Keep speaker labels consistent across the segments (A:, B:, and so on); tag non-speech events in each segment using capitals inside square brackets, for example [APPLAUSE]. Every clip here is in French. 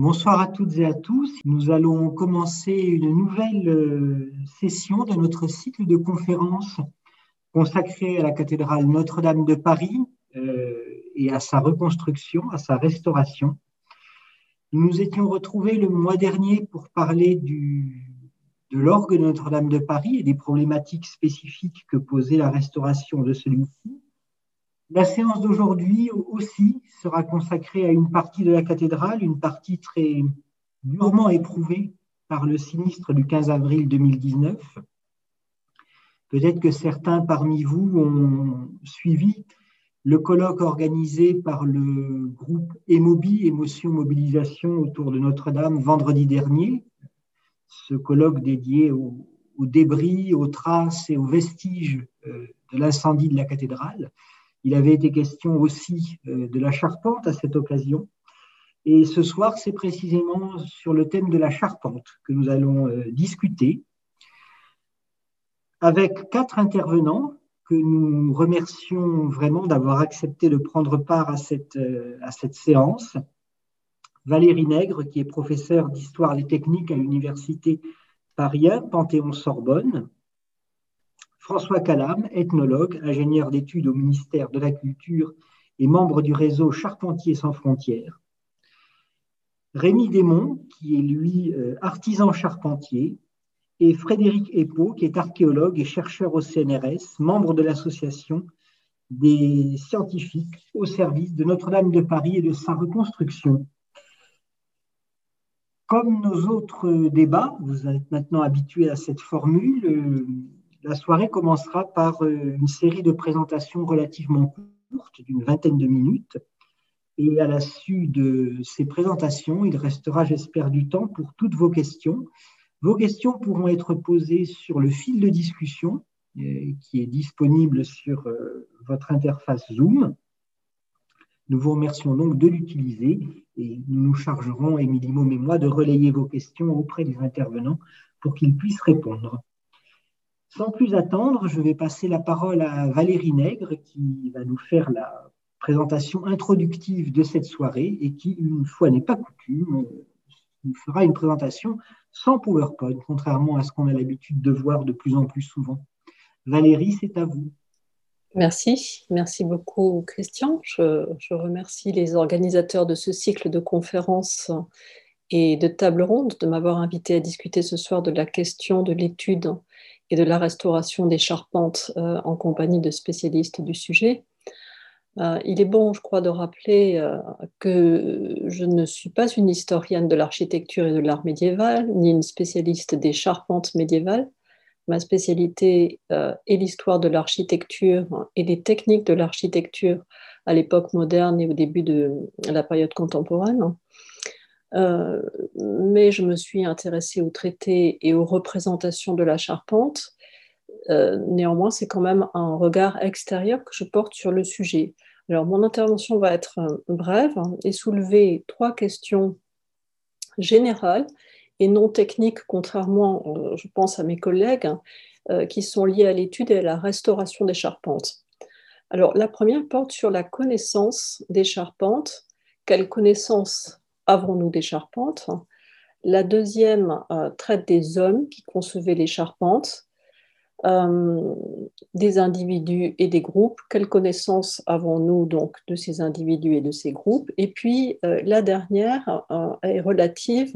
A: Bonsoir à toutes et à tous. Nous allons commencer une nouvelle euh, session de notre cycle de conférences consacré à la cathédrale Notre-Dame de Paris euh, et à sa reconstruction, à sa restauration. Nous nous étions retrouvés le mois dernier pour parler de l'orgue de Notre-Dame de Paris et des problématiques spécifiques que posait la restauration de celui-ci. La séance d'aujourd'hui aussi sera consacrée à une partie de la cathédrale, une partie très durement éprouvée par le sinistre du 15 avril 2019. Peut-être que certains parmi vous ont suivi le colloque organisé par le groupe Emobi, Émotion Mobilisation autour de Notre-Dame vendredi dernier. Ce colloque dédié aux, débris, aux traces et aux vestiges euh, de l'incendie de la cathédrale. Il avait été question aussi euh, de la charpente à cette occasion. Et ce soir, c'est précisément sur le thème de la charpente que nous allons euh, discuter avec quatre intervenants que nous remercions vraiment d'avoir accepté de prendre part à cette, euh, séance. Valérie Nègre, qui est professeure d'histoire des techniques à l'Université Paris Panthéon-Sorbonne. François Calam, ethnologue, ingénieur d'études au ministère de la Culture et membre du réseau Charpentiers sans frontières. Rémi Desmond, qui est lui euh, artisan charpentier, et Frédéric Epo, qui est archéologue et chercheur au CNRS, membre de l'association des scientifiques au service de Notre-Dame de Paris et de sa reconstruction. Comme nos autres débats, vous êtes maintenant habitués à cette formule, euh, la soirée commencera par euh, une série de présentations relativement courtes, d'une vingtaine de minutes. Et à la suite de ces présentations, il restera, j'espère, du temps pour toutes vos questions. Vos questions pourront être posées sur le fil de discussion euh, qui est disponible sur euh, votre interface Zoom. Nous vous remercions donc de l'utiliser et nous nous chargerons, Émilie Môme et moi, de relayer vos questions auprès des intervenants pour qu'ils puissent répondre. Sans plus attendre, je vais passer la parole à Valérie Nègre qui va nous faire la présentation introductive de cette soirée et qui, une fois n'est pas coutume, nous fera une présentation sans PowerPoint, contrairement à ce qu'on a l'habitude de voir de plus en plus souvent. Valérie, c'est à vous.
B: Merci, merci beaucoup Christian. Je, je, remercie les organisateurs de ce cycle de conférences et de table ronde de m'avoir invité à discuter ce soir de la question de l'étude et de la restauration des charpentes euh, en compagnie de spécialistes du sujet. Euh, il est bon, je crois, de rappeler euh, que je ne suis pas une historienne de l'architecture et de l'art médiéval, ni une spécialiste des charpentes médiévales. Ma spécialité est l'histoire de l'architecture et des techniques de l'architecture à l'époque moderne et au début de la période contemporaine. Euh, mais je me suis intéressée aux traités et aux représentations de la charpente. Euh, néanmoins, c'est quand même un regard extérieur que je porte sur le sujet. Alors, mon intervention va être euh, brève et soulever trois questions générales et non techniques, contrairement, je pense, à mes collègues, qui sont liées à l'étude et à la restauration des charpentes. Alors, la première porte sur la connaissance des charpentes. Quelle connaissance avons-nous des charpentes? La deuxième euh, traite des hommes qui concevaient les charpentes, euh, des individus et des groupes. Quelle connaissance avons-nous donc de ces individus et de ces groupes? Et puis euh, la dernière est relative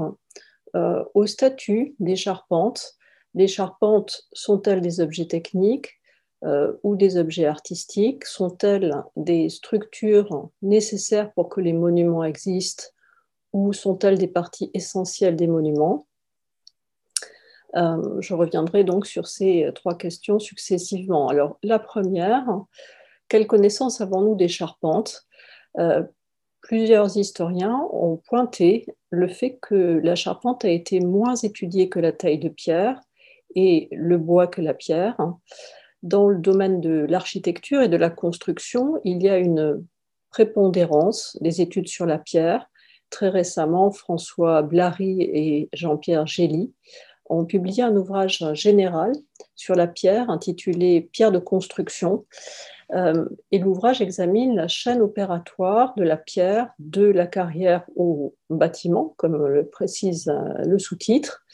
B: au statut des charpentes. Les charpentes sont-elles des objets techniques ou des objets artistiques? Sont-elles des structures nécessaires pour que les monuments existent? Ou sont-elles des parties essentielles des monuments? Euh, Je reviendrai donc sur ces trois questions successivement. Alors, la première, quelle connaissance avons-nous des charpentes? Euh, Plusieurs historiens ont pointé le fait que la charpente a été moins étudiée que la taille de pierre et le bois que la pierre. Dans le domaine de l'architecture et de la construction, il y a une prépondérance des études sur la pierre très récemment, François Blary et Jean-Pierre Gély ont publié un ouvrage général sur la pierre intitulé Pierre de construction. Euh, et l'ouvrage examine la chaîne opératoire de la pierre de la carrière au bâtiment, comme le précise euh, le sous-titre,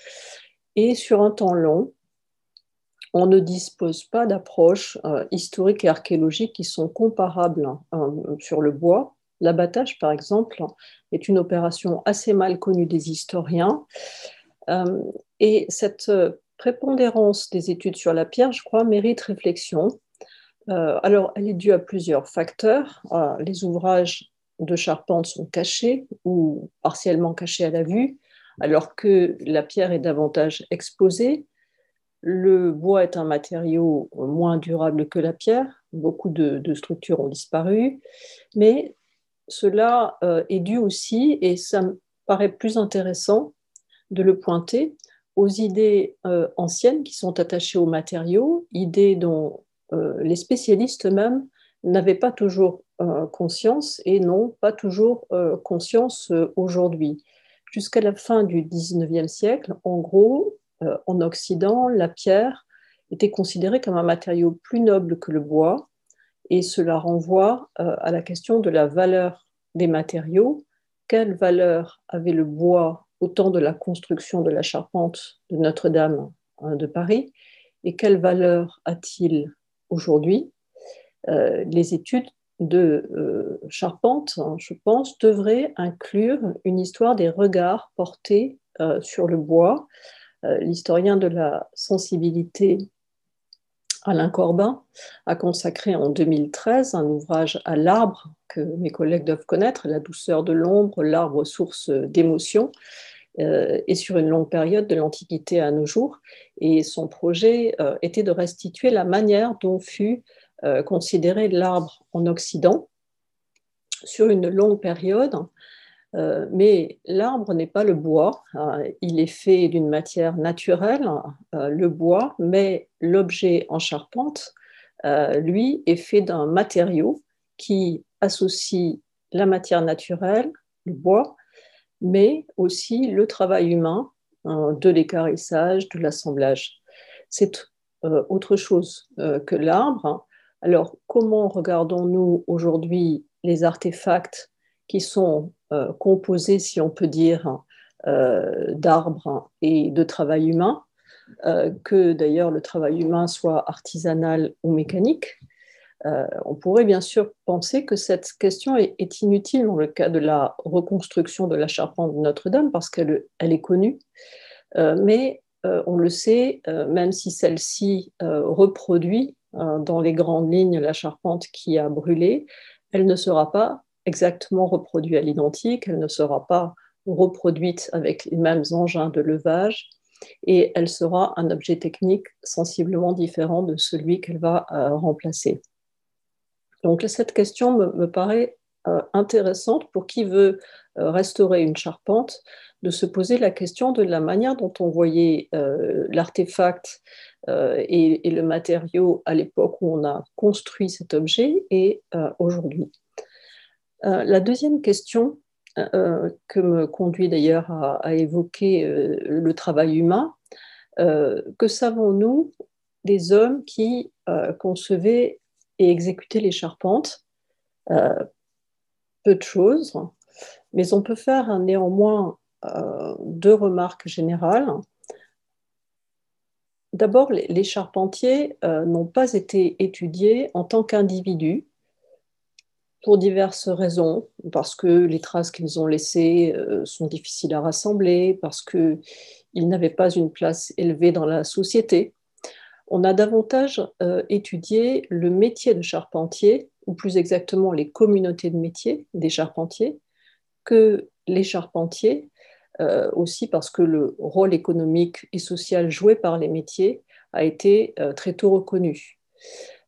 B: et sur un temps long. On ne dispose pas d'approches euh, historiques et archéologiques qui sont comparables sur le bois. L'abattage, par exemple, est une opération assez mal connue des historiens. et cette prépondérance des études sur la pierre, je crois, mérite réflexion. Euh, alors, elle est due à plusieurs facteurs. Euh, les ouvrages de charpente sont cachés ou partiellement cachés à la vue, alors que la pierre est davantage exposée. Le bois est un matériau moins durable que la pierre. Beaucoup de, structures ont disparu. Mais cela euh, est dû aussi, et ça me paraît plus intéressant de le pointer, aux idées anciennes qui sont attachées aux matériaux, idées dont euh, les spécialistes eux-mêmes n'avaient pas toujours euh, conscience et n'ont pas toujours euh, conscience aujourd'hui. Jusqu'à la fin du 19e siècle, en gros, en Occident, la pierre était considérée comme un matériau plus noble que le bois, et cela renvoie à la question de la valeur des matériaux. Quelle valeur avait le bois au temps de la construction de la charpente de Notre-Dame hein, de Paris, et quelle valeur a-t-il aujourd'hui, euh, les études de euh, Charpente, hein, je pense, devraient inclure une histoire des regards portés euh, sur le bois. L'historien de la sensibilité Alain Corbin a consacré en 2013 un ouvrage à l'arbre que mes collègues doivent connaître, La douceur de l'ombre, l'arbre source d'émotion, euh, et sur une longue période de l'Antiquité à nos jours. Et son projet euh, était de restituer la manière dont fut euh, considéré l'arbre en Occident sur une longue période. Mais l'arbre n'est pas le bois, hein. il est fait d'une matière naturelle, le bois, mais l'objet en charpente, lui, est fait d'un matériau qui associe la matière naturelle, le bois, mais aussi le travail humain, hein, de l'écarissage, de l'assemblage. C'est euh, autre chose euh, que l'arbre. Alors, comment regardons-nous aujourd'hui les artefacts qui sont euh, composés, si on peut dire, d'arbres et de travail humain, que d'ailleurs le travail humain soit artisanal ou mécanique. Euh, on pourrait bien sûr penser que cette question est, inutile dans le cas de la reconstruction de la charpente de Notre-Dame parce qu'elle est connue, euh, mais euh, on le sait, même si celle-ci reproduit dans les grandes lignes la charpente qui a brûlé, elle ne sera pas exactement reproduite à l'identique, elle ne sera pas reproduite avec les mêmes engins de levage, et elle sera un objet technique sensiblement différent de celui qu'elle va remplacer. Donc cette question me, paraît euh, intéressante pour qui veut euh, restaurer une charpente, de se poser la question de la manière dont on voyait euh, l'artefact et, le matériau à l'époque où on a construit cet objet et aujourd'hui. La deuxième question que me conduit d'ailleurs à, évoquer le travail humain, que savons-nous des hommes qui concevaient et exécuter les charpentes. Euh, peu de choses, mais on peut faire néanmoins euh, deux remarques générales. D'abord, les charpentiers euh, n'ont pas été étudiés en tant qu'individus pour diverses raisons, parce que les traces qu'ils ont laissées sont difficiles à rassembler, parce qu'ils n'avaient pas une place élevée dans la société, on a davantage euh, étudié le métier de charpentier, ou plus exactement les communautés de métiers des charpentiers, que les charpentiers, euh, aussi parce que le rôle économique et social joué par les métiers a été euh, très tôt reconnu.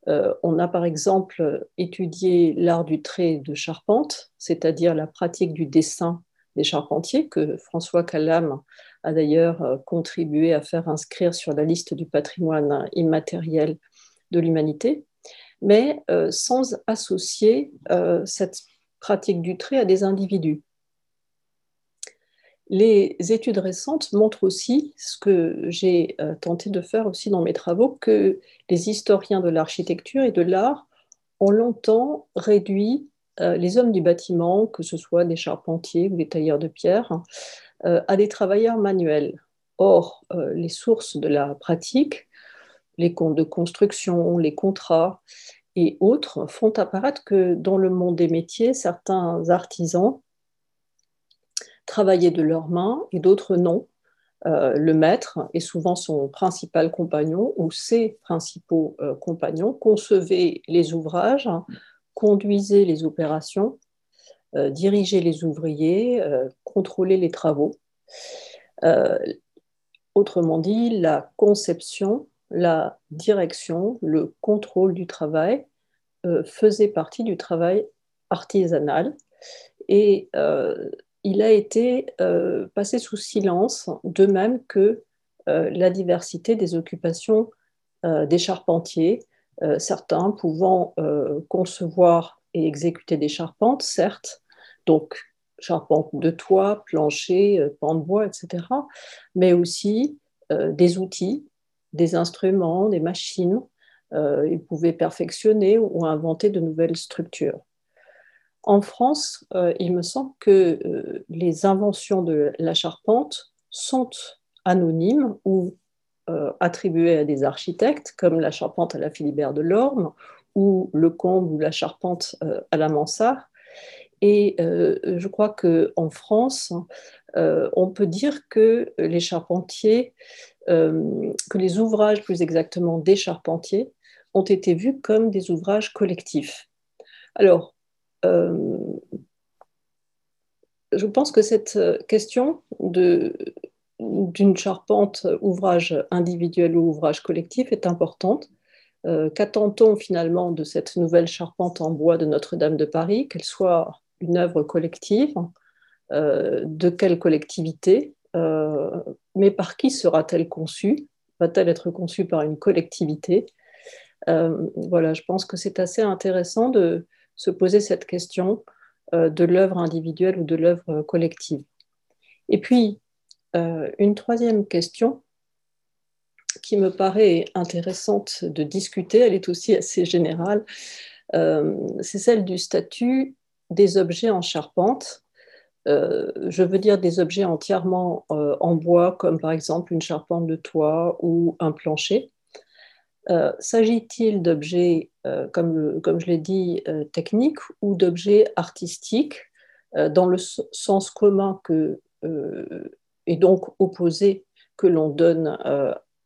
B: On a par exemple étudié l'art du trait de charpente, c'est-à-dire la pratique du dessin des charpentiers, que François Calam a d'ailleurs euh, contribué à faire inscrire sur la liste du patrimoine immatériel de l'humanité, mais euh, sans associer euh, cette pratique du trait à des individus. Les études récentes montrent aussi, ce que j'ai euh, tenté de faire aussi dans mes travaux, que les historiens de l'architecture et de l'art ont longtemps réduit euh, les hommes du bâtiment, que ce soit des charpentiers ou des tailleurs de pierre, euh, à des travailleurs manuels. Or, les sources de la pratique, les comptes de construction, les contrats et autres font apparaître que dans le monde des métiers, certains artisans travaillaient de leurs mains et d'autres non. Euh, le maître et souvent son principal compagnon ou ses principaux euh, compagnons concevaient les ouvrages, conduisaient les opérations, euh, dirigeaient les ouvriers, contrôlaient les travaux. autrement dit, la conception, la direction, le contrôle du travail faisaient partie du travail artisanal et il a été euh, passé sous silence, de même que euh, la diversité des occupations euh, des charpentiers, certains pouvant concevoir et exécuter des charpentes, certes, donc charpente de toit, plancher, pan de bois, etc., mais aussi des outils, des instruments, des machines. ils pouvaient perfectionner ou inventer de nouvelles structures. En France, euh, il me semble que euh, les inventions de la charpente sont anonymes ou euh, attribuées à des architectes, comme la charpente à la Philibert de Lorme ou le comble ou la charpente à la Mansart. Et je crois qu'en France, on peut dire que les charpentiers, que les ouvrages plus exactement des charpentiers, ont été vus comme des ouvrages collectifs. Alors, je pense que cette question d'une charpente ouvrage individuel ou ouvrage collectif est importante. Euh, qu'attend-on finalement de cette nouvelle charpente en bois de Notre-Dame de Paris, qu'elle soit une œuvre collective euh, De quelle collectivité Mais par qui sera-t-elle conçue? Va-t-elle être conçue par une collectivité? Voilà, je pense que c'est assez intéressant de, se poser cette question euh, de l'œuvre individuelle ou de l'œuvre collective. Et puis, euh, une troisième question qui me paraît intéressante de discuter, elle est aussi assez générale, euh, c'est celle du statut des objets en charpente. je veux dire des objets entièrement en bois, comme par exemple une charpente de toit ou un plancher. S'agit-il d'objets, euh, comme, je l'ai dit, euh, techniques ou d'objets artistiques dans le sens commun que, et donc opposé que l'on donne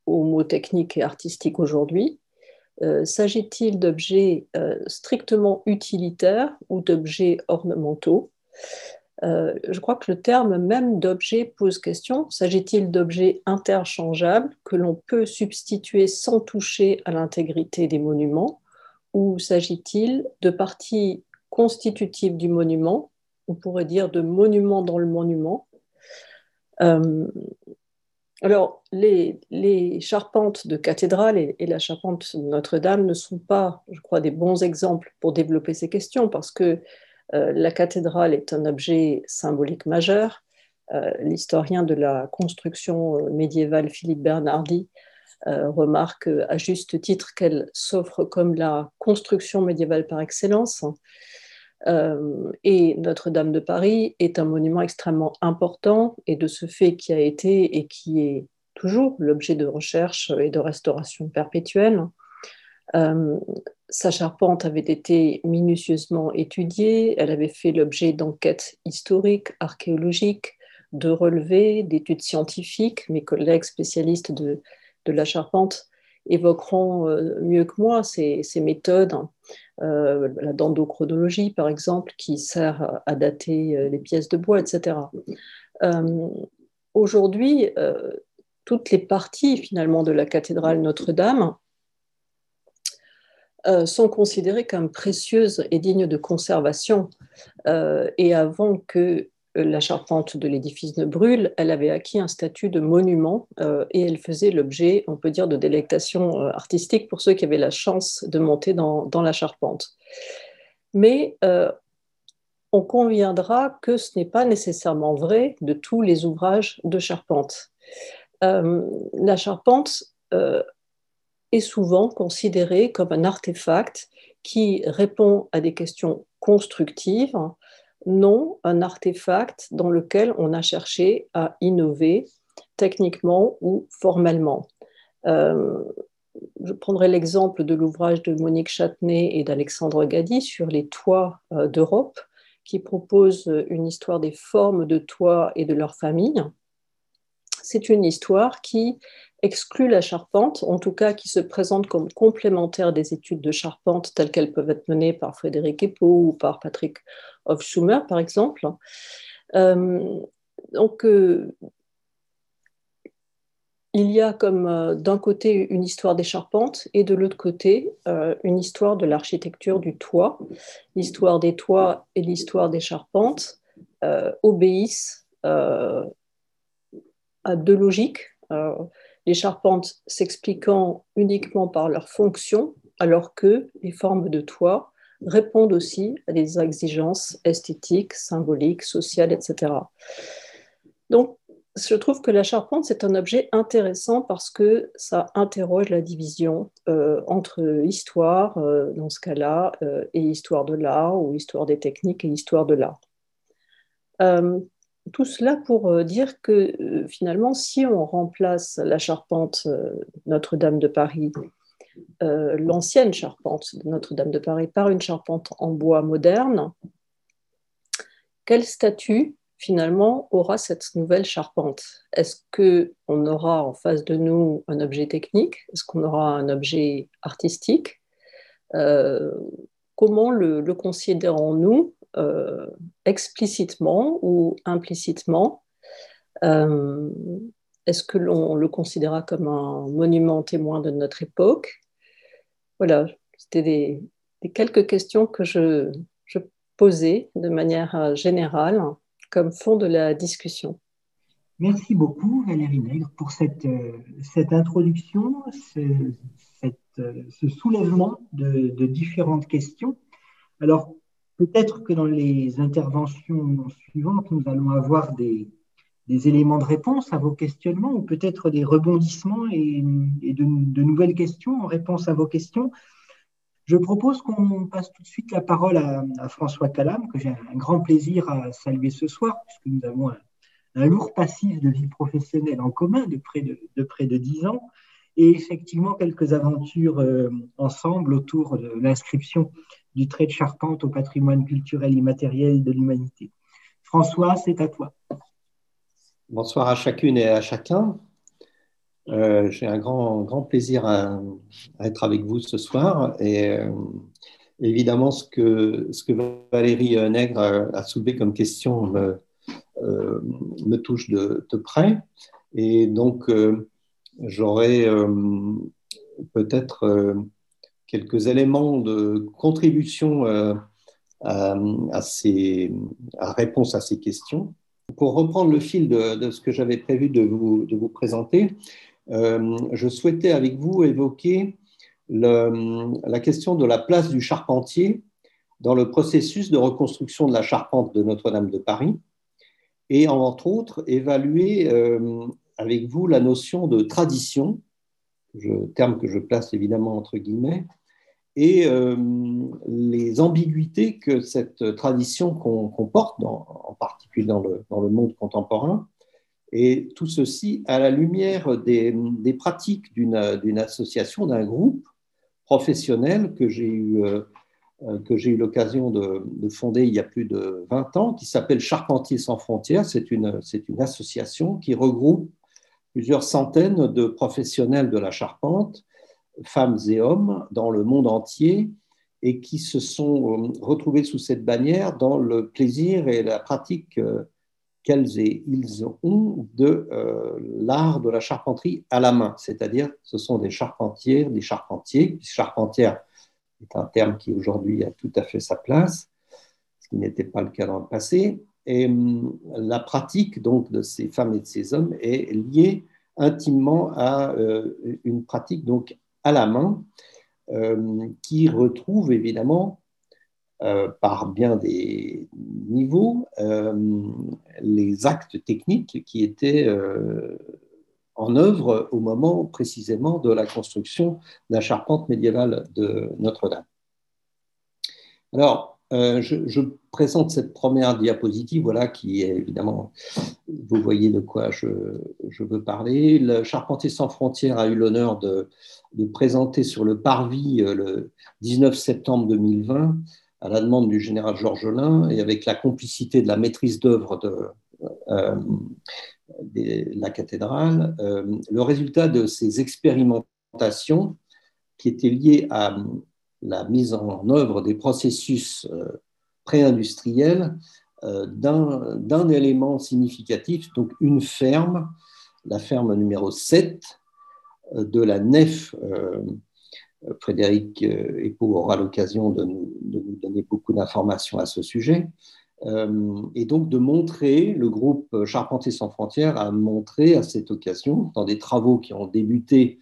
B: aux mots techniques et artistiques aujourd'hui S'agit-il d'objets strictement utilitaires ou d'objets ornementaux? Euh, je crois que le terme même d'objet pose question. S'agit-il d'objets interchangeables que l'on peut substituer sans toucher à l'intégrité des monuments? Ou s'agit-il de parties constitutives du monument On pourrait dire de monuments dans le monument. Euh, alors, les, charpentes de cathédrale et, la charpente Notre-Dame ne sont pas, je crois, des bons exemples pour développer ces questions parce que euh, la cathédrale est un objet symbolique majeur. Euh, l'historien de la construction médiévale Philippe Bernardi remarque à juste titre qu'elle s'offre comme la construction médiévale par excellence. et Notre-Dame de Paris est un monument extrêmement important et de ce fait qui a été et qui est toujours l'objet de recherche et de restauration perpétuelle. Sa charpente avait été minutieusement étudiée, elle avait fait l'objet d'enquêtes historiques, archéologiques, de relevés, d'études scientifiques. Mes collègues spécialistes de, la charpente évoqueront euh, mieux que moi ces, méthodes, euh, la dendrochronologie par exemple, qui sert à dater euh, les pièces de bois, etc. Aujourd'hui, toutes les parties finalement de la cathédrale Notre-Dame sont considérées comme précieuses et dignes de conservation. Et avant que la charpente de l'édifice ne brûle, elle avait acquis un statut de monument euh, et elle faisait l'objet, on peut dire, de délectation artistique pour ceux qui avaient la chance de monter dans, la charpente. Mais on conviendra que ce n'est pas nécessairement vrai de tous les ouvrages de charpente. Euh, la charpente euh, est souvent considérée comme un artefact qui répond à des questions constructives, non un artefact dans lequel on a cherché à innover techniquement ou formellement. Euh, je prendrai l'exemple de l'ouvrage de Monique Châtenay et d'Alexandre Gadi sur les toits d'Europe qui propose une histoire des formes de toits et de leur famille. C'est une histoire qui exclut la charpente, en tout cas qui se présente comme complémentaire des études de charpente telles qu'elles peuvent être menées par Frédéric Epo ou par Patrick Hofschumer, par exemple. Euh, donc, euh, il y a comme euh, d'un côté une histoire des charpentes et de l'autre côté une histoire de l'architecture du toit. L'histoire des toits et l'histoire des charpentes obéissent deux logiques. les charpentes s'expliquant uniquement par leur fonction, alors que les formes de toit répondent aussi à des exigences esthétiques, symboliques, sociales, etc. Donc, je trouve que la charpente, c'est un objet intéressant parce que ça interroge la division euh, entre histoire, euh, dans ce cas-là, euh, et histoire de l'art, ou histoire des techniques et histoire de l'art. Tout cela pour dire que finalement, si on remplace la charpente Notre-Dame de Paris, l'ancienne charpente de Notre-Dame de Paris, par une charpente en bois moderne, quel statut finalement aura cette nouvelle charpente? Est-ce qu'on aura en face de nous un objet technique? Est-ce qu'on aura un objet artistique? Euh, Comment le, considérons-nous? Euh, explicitement ou implicitement euh, Est-ce que l'on le considérera comme un monument témoin de notre époque? Voilà, c'était des, quelques questions que je, posais de manière générale comme fond de la discussion.
A: Merci beaucoup Valérie Nègre pour cette, euh, introduction, ce, euh, ce soulèvement de, de, différentes questions. Alors peut-être que dans les interventions suivantes, nous allons avoir des, éléments de réponse à vos questionnements ou peut-être des rebondissements et, de, nouvelles questions en réponse à vos questions. Je propose qu'on passe tout de suite la parole à, François Calam, que j'ai un grand plaisir à saluer ce soir, puisque nous avons un, lourd passif de vie professionnelle en commun de près de, de près de 10 ans, et effectivement quelques aventures euh, ensemble autour de l'inscription du trait de charpente au patrimoine culturel immatériel de l'humanité. François, c'est à toi.
C: Bonsoir à chacune et à chacun. Euh, j'ai un grand, grand plaisir à, être avec vous ce soir. Et euh, évidemment, ce que, Valérie Nègre a, soulevé comme question me, euh, me touche de, de, près. Et donc, j'aurais peut-être quelques éléments de contribution à, à, ces, à réponse à ces questions. Pour reprendre le fil de, de ce que j'avais prévu de vous, de vous présenter, euh, je souhaitais avec vous évoquer la question de la place du charpentier dans le processus de reconstruction de la charpente de Notre-Dame de Paris et entre autres évaluer euh, avec vous la notion de tradition, terme que je place évidemment entre guillemets, et euh, les ambiguïtés que cette tradition comporte, en particulier dans le, dans le monde contemporain, et tout ceci à la lumière des, pratiques d'une association, d'un groupe professionnel que j'ai eu, euh, j'ai eu l'occasion de, fonder il y a plus de 20 ans, qui s'appelle Charpentiers sans frontières. C'est une, une association qui regroupe plusieurs centaines de professionnels de la charpente, femmes et hommes, dans le monde entier, et qui se sont euh, retrouvés sous cette bannière dans le plaisir et la pratique euh, qu'elles et ils ont de euh, l'art de la charpenterie à la main, c'est-à-dire ce sont des charpentiers, des charpentiers. Charpentière est un terme qui aujourd'hui a tout à fait sa place, ce qui n'était pas le cas dans le passé. Et hum, la pratique donc de ces femmes et de ces hommes est liée intimement à une pratique donc à la main euh, qui retrouve évidemment par bien des niveaux les actes techniques qui étaient en œuvre au moment précisément de la construction de la charpente médiévale de Notre-Dame. Alors, euh, je, présente cette première diapositive, voilà, qui est évidemment, vous voyez de quoi je, veux parler. Le Charpentier sans frontières a eu l'honneur de, présenter sur le parvis euh, le 19 septembre 2020, à la demande du général Georges Lain et avec la complicité de la maîtrise d'œuvre de, euh, la cathédrale, le résultat de ces expérimentations qui étaient liées à la mise en œuvre des processus euh, pré-industriels euh, d'un élément significatif, donc une ferme, la ferme numéro 7 euh, de la nef. Frédéric Epo aura l'occasion de, nous, donner beaucoup d'informations à ce sujet. et donc de montrer, le groupe Charpentier sans frontières a montré à cette occasion, dans des travaux qui ont débuté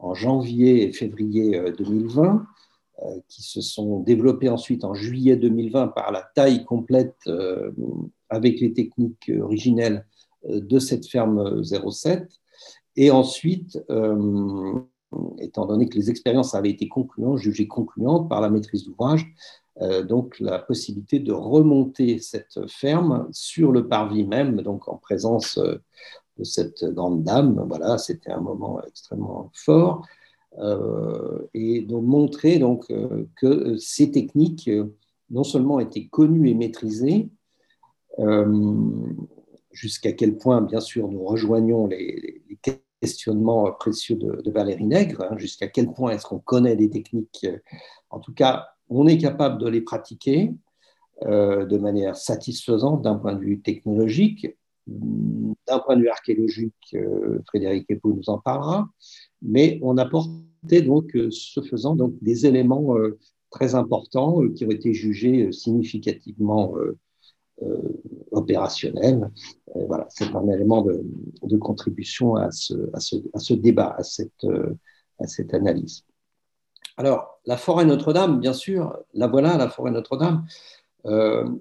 C: en janvier et février 2020, euh, qui se sont développés ensuite en juillet 2020 par la taille complète euh, avec les techniques originelles euh, de cette ferme 07. Et ensuite, étant donné que les expériences avaient été concluantes, jugées concluantes par la maîtrise d'ouvrage, donc la possibilité de remonter cette ferme sur le parvis même, donc en présence de cette grande dame. Voilà, c'était un moment extrêmement fort. Euh, et donc montrer donc, euh, que ces techniques euh, non seulement étaient connues et maîtrisées, jusqu'à quel point, bien sûr, nous rejoignons les, questionnements précieux de, Valérie Nègre, hein, jusqu'à quel point est-ce qu'on connaît des techniques, en tout cas, on est capable de les pratiquer de manière satisfaisante d'un point de vue technologique, d'un point de vue archéologique, Frédéric Epou nous en parlera, mais on apportait donc, euh, ce faisant, donc, des éléments euh, très importants euh, qui ont été jugés significativement opérationnels. voilà, c'est un élément de, contribution à ce, débat, à cette, analyse. Alors, la forêt Notre-Dame, bien sûr, la voilà, la forêt Notre-Dame.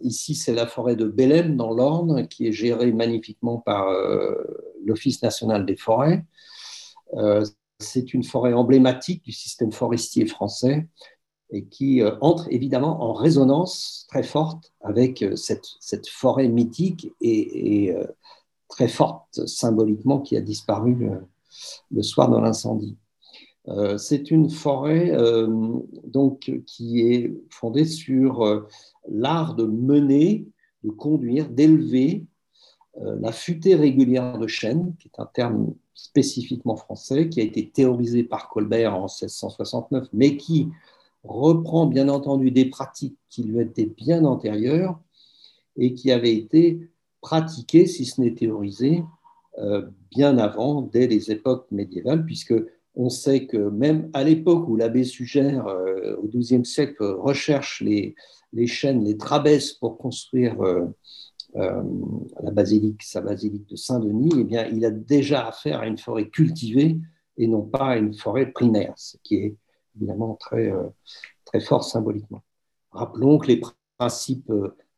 C: ici, c'est la forêt de Bélem dans l'Orne, qui est gérée magnifiquement par l'Office national des forêts c'est une forêt emblématique du système forestier français et qui euh, entre évidemment en résonance très forte avec euh, cette, forêt mythique et, euh, très forte symboliquement qui a disparu le, soir de l'incendie. c'est une forêt donc qui est fondée sur l'art de mener, de conduire, d'élever la futée régulière de chêne, qui est un terme spécifiquement français, qui a été théorisé par Colbert en 1669, mais qui reprend bien entendu des pratiques qui lui étaient bien antérieures et qui avaient été pratiquées, si ce n'est théorisées, euh, bien avant, dès les époques médiévales, puisque on sait que même à l'époque où l'abbé Sugère, euh, au XIIe siècle, recherche les, les chênes, les trabesses pour construire euh, euh, la basilique, sa basilique de Saint-Denis, eh bien, il a déjà affaire à une forêt cultivée et non pas à une forêt primaire, ce qui est évidemment très, euh, très fort symboliquement. Rappelons que les principes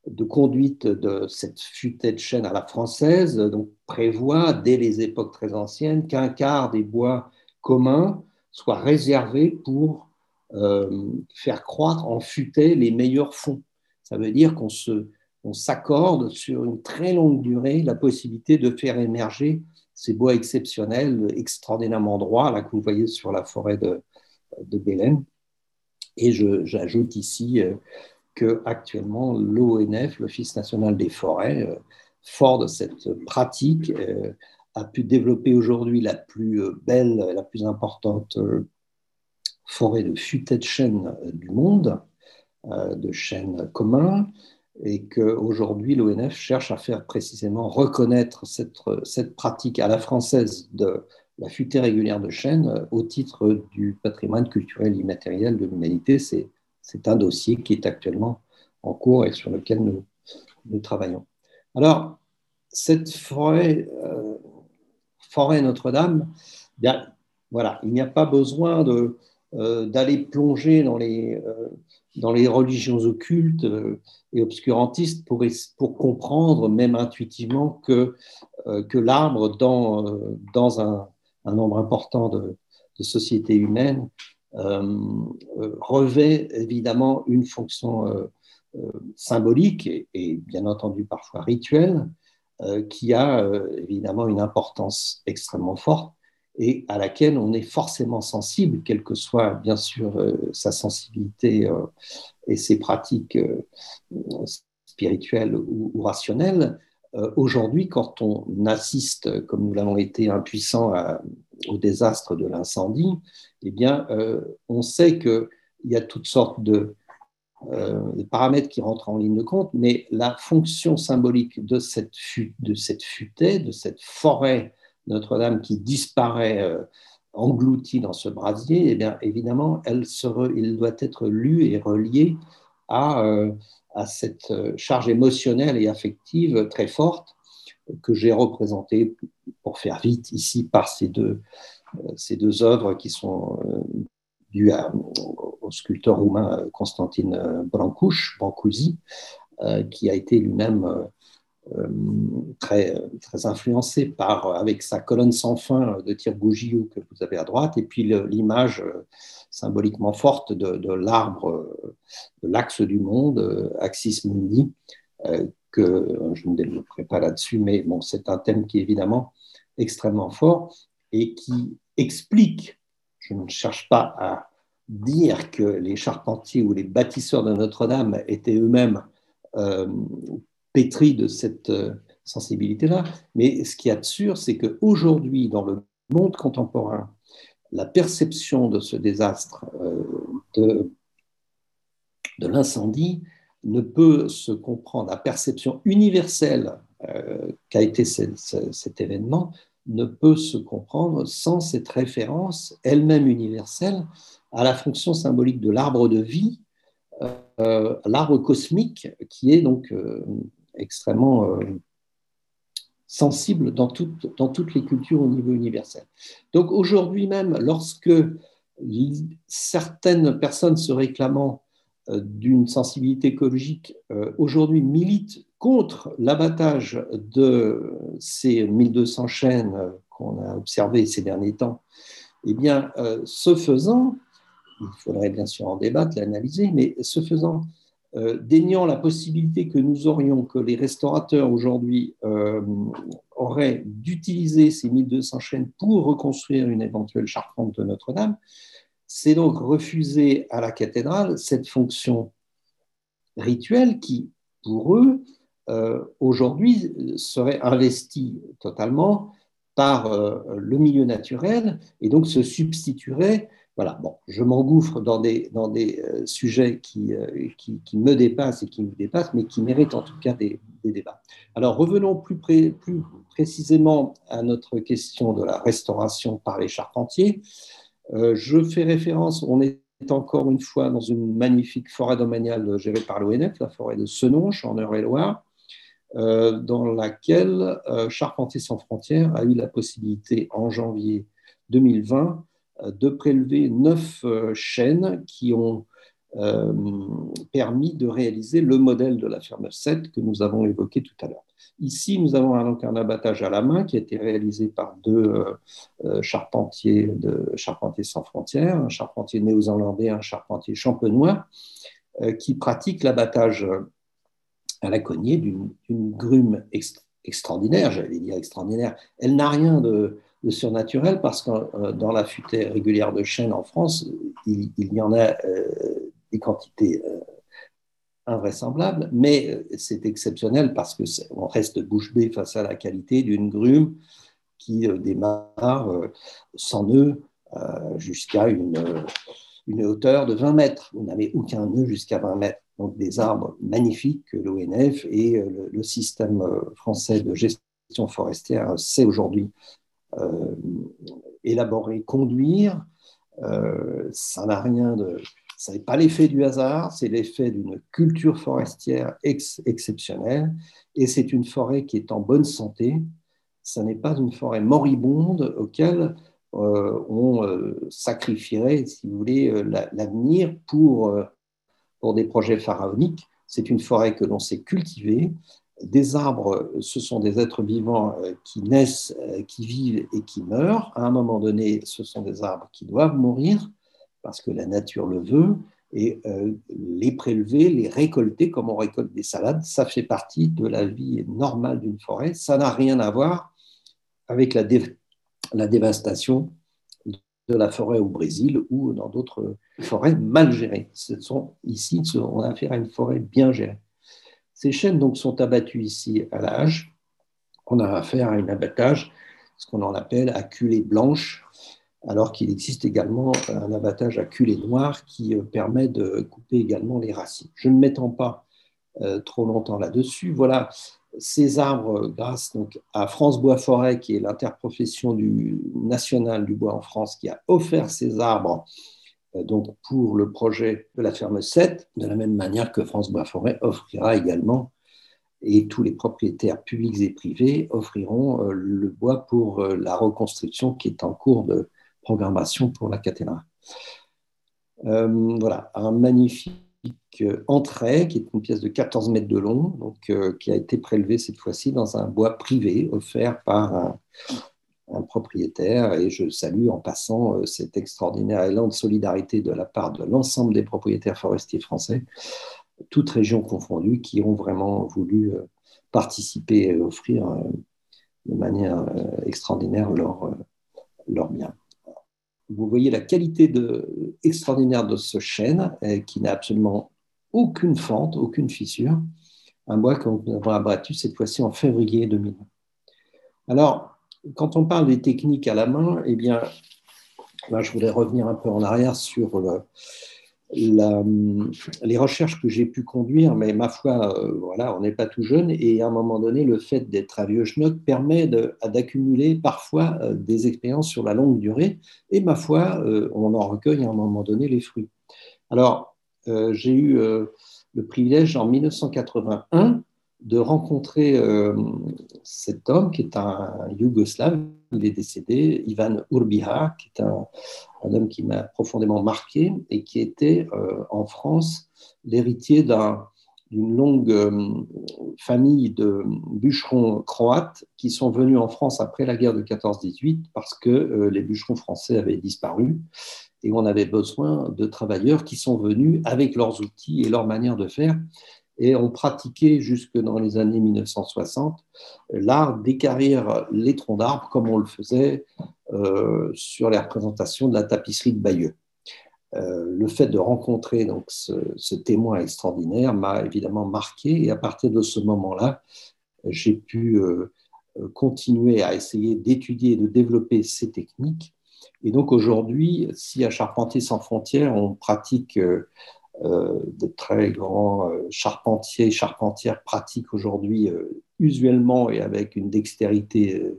C: de conduite de cette futaie de chêne à la française donc, prévoient, dès les époques très anciennes, qu'un quart des bois communs soit réservé pour euh, faire croître en futaie les meilleurs fonds. Ça veut dire qu'on se on s'accorde sur une très longue durée la possibilité de faire émerger ces bois exceptionnels, extraordinairement droits, là que vous voyez sur la forêt de, de Bélem. Et j'ajoute ici euh, que actuellement l'ONF, l'Office national des forêts, euh, fort de cette pratique, euh, a pu développer aujourd'hui la plus belle, la plus importante forêt de futaies de chêne du monde, de chênes communs, et qu'aujourd'hui l'ONF cherche à faire précisément reconnaître cette, pratique à la française de la futée régulière de chêne euh, au titre du patrimoine culturel immatériel de l'humanité. C'est, un dossier qui est actuellement en cours et sur lequel nous, travaillons. Alors, cette forêt, euh, forêt Notre-Dame, voilà, il n'y a pas besoin de, d'aller plonger dans les, dans les religions occultes et obscurantistes pour, pour comprendre, même intuitivement, que, que l'arbre, dans, dans un, nombre important de, sociétés humaines, revêt évidemment une fonction symbolique et, bien entendu parfois rituelle, qui a évidemment une importance extrêmement forte et à laquelle on est forcément sensible, quelle que soit bien sûr euh, sa sensibilité euh, et ses pratiques euh, spirituelles ou, rationnelles. Aujourd'hui, quand on assiste, comme nous l'avons été impuissants au désastre de l'incendie, eh bien, on sait qu'il y a toutes sortes de, paramètres qui rentrent en ligne de compte, mais la fonction symbolique de cette futaie, de cette forêt notre-Dame qui disparaît euh, engloutie dans ce brasier, eh bien, évidemment, elle il doit être lu et relié à, euh, cette euh, charge émotionnelle et affective très forte que j'ai représentée, pour faire vite, ici par ces deux, ces deux œuvres qui sont dues au sculpteur roumain Constantine Brancusi, qui a été lui-même très, très influencé par, avec sa colonne sans fin de Tir Bougiou que vous avez à droite, et puis l'image euh, symboliquement forte de, l'arbre, de l'axe du monde, Axis Mundi, euh, que je ne développerai pas là-dessus, mais bon, c'est un thème qui est évidemment extrêmement fort et qui explique, je ne cherche pas à dire que les charpentiers ou les bâtisseurs de Notre-Dame étaient eux-mêmes pétri de cette euh, sensibilité-là. Mais ce qui est sûr, c'est qu'aujourd'hui, dans le monde contemporain, la perception de ce désastre, euh, de, l'incendie, ne peut se comprendre, la perception universelle euh, qu'a été cet événement ne peut se comprendre sans cette référence, elle-même universelle, à la fonction symbolique de l'arbre de vie, l'arbre cosmique, qui est donc extrêmement euh, sensible dans, dans toutes les cultures au niveau universel. Donc aujourd'hui même, lorsque certaines personnes se réclamant euh, d'une sensibilité écologique euh, aujourd'hui militent contre l'abattage de ces 1200 chaînes qu'on a observées ces derniers temps, eh bien, ce faisant, il faudrait bien sûr en débattre, l'analyser, mais ce faisant, déniant la possibilité que nous aurions, que les restaurateurs aujourd'hui euh, auraient d'utiliser ces 1200 chaînes pour reconstruire une éventuelle charpente de Notre-Dame, c'est donc refuser à la cathédrale cette fonction rituelle qui, pour eux, euh, aujourd'hui, serait investie totalement par le milieu naturel et donc se substituerait voilà, bon, je m'engouffre dans des, dans des euh, sujets qui, euh, qui, qui, me dépassent et qui nous dépassent, mais qui méritent en tout cas des, débats. Alors revenons plus, précisément à notre question de la restauration par les charpentiers. Euh, je fais référence, on est encore une fois dans une magnifique forêt domaniale gérée par l'ONF, la forêt de Senonche en Eure-et-Loire, dans laquelle Charpentiers sans frontières a eu la possibilité en janvier 2020 de prélever neuf euh, chaînes qui ont euh, permis de réaliser le modèle de la ferme 7 que nous avons évoqué tout à l'heure. Ici, nous avons un abattage à la main qui a été réalisé par deux euh, charpentiers de Charpentiers sans frontières, un charpentier néo-zélandais, un charpentier champenois, qui pratiquent l'abattage à la cognée d'une grume extraordinaire, j'allais dire extraordinaire. Elle n'a rien de, surnaturel parce que euh, dans la futaie régulière de chêne en France, il, y en a euh, des quantités euh, invraisemblables, mais c'est exceptionnel parce qu'on reste bouche bée face à la qualité d'une grume qui démarre sans nœud jusqu'à une, hauteur de 20 mètres. Vous n'avez aucun nœud jusqu'à 20 mètres. Donc des arbres magnifiques que l'ONF et le, système français de gestion forestière sait aujourd'hui élaborer, conduire, euh, ça n'a rien de. Ça n'est pas l'effet du hasard, c'est l'effet d'une culture forestière exceptionnelle. Et c'est une forêt qui est en bonne santé. Ça n'est pas une forêt moribonde auquel on sacrifierait, si vous voulez, l'avenir pour, pour des projets pharaoniques. C'est une forêt que l'on sait cultiver. Des arbres, ce sont des êtres vivants qui naissent, qui vivent et qui meurent. À un moment donné, ce sont des arbres qui doivent mourir parce que la nature le veut et euh, les prélever, les récolter comme on récolte des salades, ça fait partie de la vie normale d'une forêt. Ça n'a rien à voir avec la, la, dévastation de la forêt au Brésil ou dans d'autres forêts mal gérées. Ce sont, ici, on a affaire à une forêt bien gérée. Ces chênes donc, sont abattus ici à l'âge. On a affaire à un abattage, ce qu'on en appelle à culée blanche, alors qu'il existe également un abattage à culée noire qui euh, permet de couper également les racines. Je ne m'étends pas euh, trop longtemps là-dessus. Voilà ces arbres, grâce donc à France Bois Forêt, qui est l'interprofession nationale du bois en France, qui a offert ces arbres euh, donc pour le projet de la ferme 7, de la même manière que France Bois Forêt offrira également, et tous les propriétaires publics et privés offriront le bois pour la reconstruction qui est en cours de, programmation pour la cathédrale. Euh, voilà, un magnifique entrée qui est une pièce de 14 mètres de long, donc, euh, qui a été prélevée cette fois-ci dans un bois privé offert par un, propriétaire. Et je salue en passant euh, cet extraordinaire élan de solidarité de la part de l'ensemble des propriétaires forestiers français, toutes régions confondues, qui ont vraiment voulu participer et offrir de manière extraordinaire leur, leur bien vous voyez la qualité extraordinaire de ce chêne euh, qui n'a absolument aucune fente, aucune fissure. Un bois que nous avons abattu cette fois-ci en février 2020. Alors, quand on parle des techniques à la main, eh bien, là, je voudrais revenir un peu en arrière sur le, les recherches que j'ai pu conduire, mais ma foi, euh, voilà, on n'est pas tout jeune, et à un moment donné, le fait d'être à vieux schnock permet d'accumuler parfois euh, des expériences sur la longue durée, et ma foi, euh, on en recueille à un moment donné les fruits. Alors, j'ai eu le privilège en 1981 de rencontrer cet homme qui est un Yougoslave, il est décédé, Ivan Urbiha, qui est un, homme qui m'a profondément marqué et qui était euh, en France l'héritier d'une longue euh, famille de bûcherons croates qui sont venus en France après la guerre de 14-18 parce que euh, les bûcherons français avaient disparu et on avait besoin de travailleurs qui sont venus avec leurs outils et leur manière de faire et ont pratiqué jusque dans les années 1960 l'art d'écarrir les troncs d'arbres comme on le faisait euh, sur les représentations de la tapisserie de Bayeux. Euh, le fait de rencontrer donc ce, témoin extraordinaire m'a évidemment marqué et à partir de ce moment-là, j'ai pu euh, continuer à essayer d'étudier et de développer ces techniques. Et donc aujourd'hui, si à Charpentier sans frontières, on pratique de très grands charpentiers et charpentières pratiquent aujourd'hui usuellement et avec une dextérité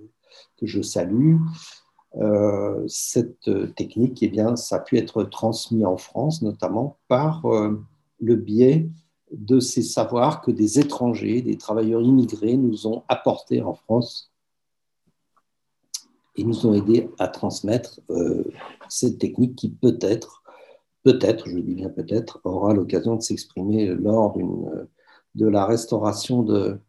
C: que je salue, euh, cette technique, eh bien, ça a pu être transmis en France, notamment par euh, le biais de ces savoirs que des étrangers, des travailleurs immigrés nous ont apportés en France et nous ont aidés à transmettre euh, cette technique qui peut-être, peut-être, je dis bien peut-être, aura l'occasion de s'exprimer lors de la restauration de,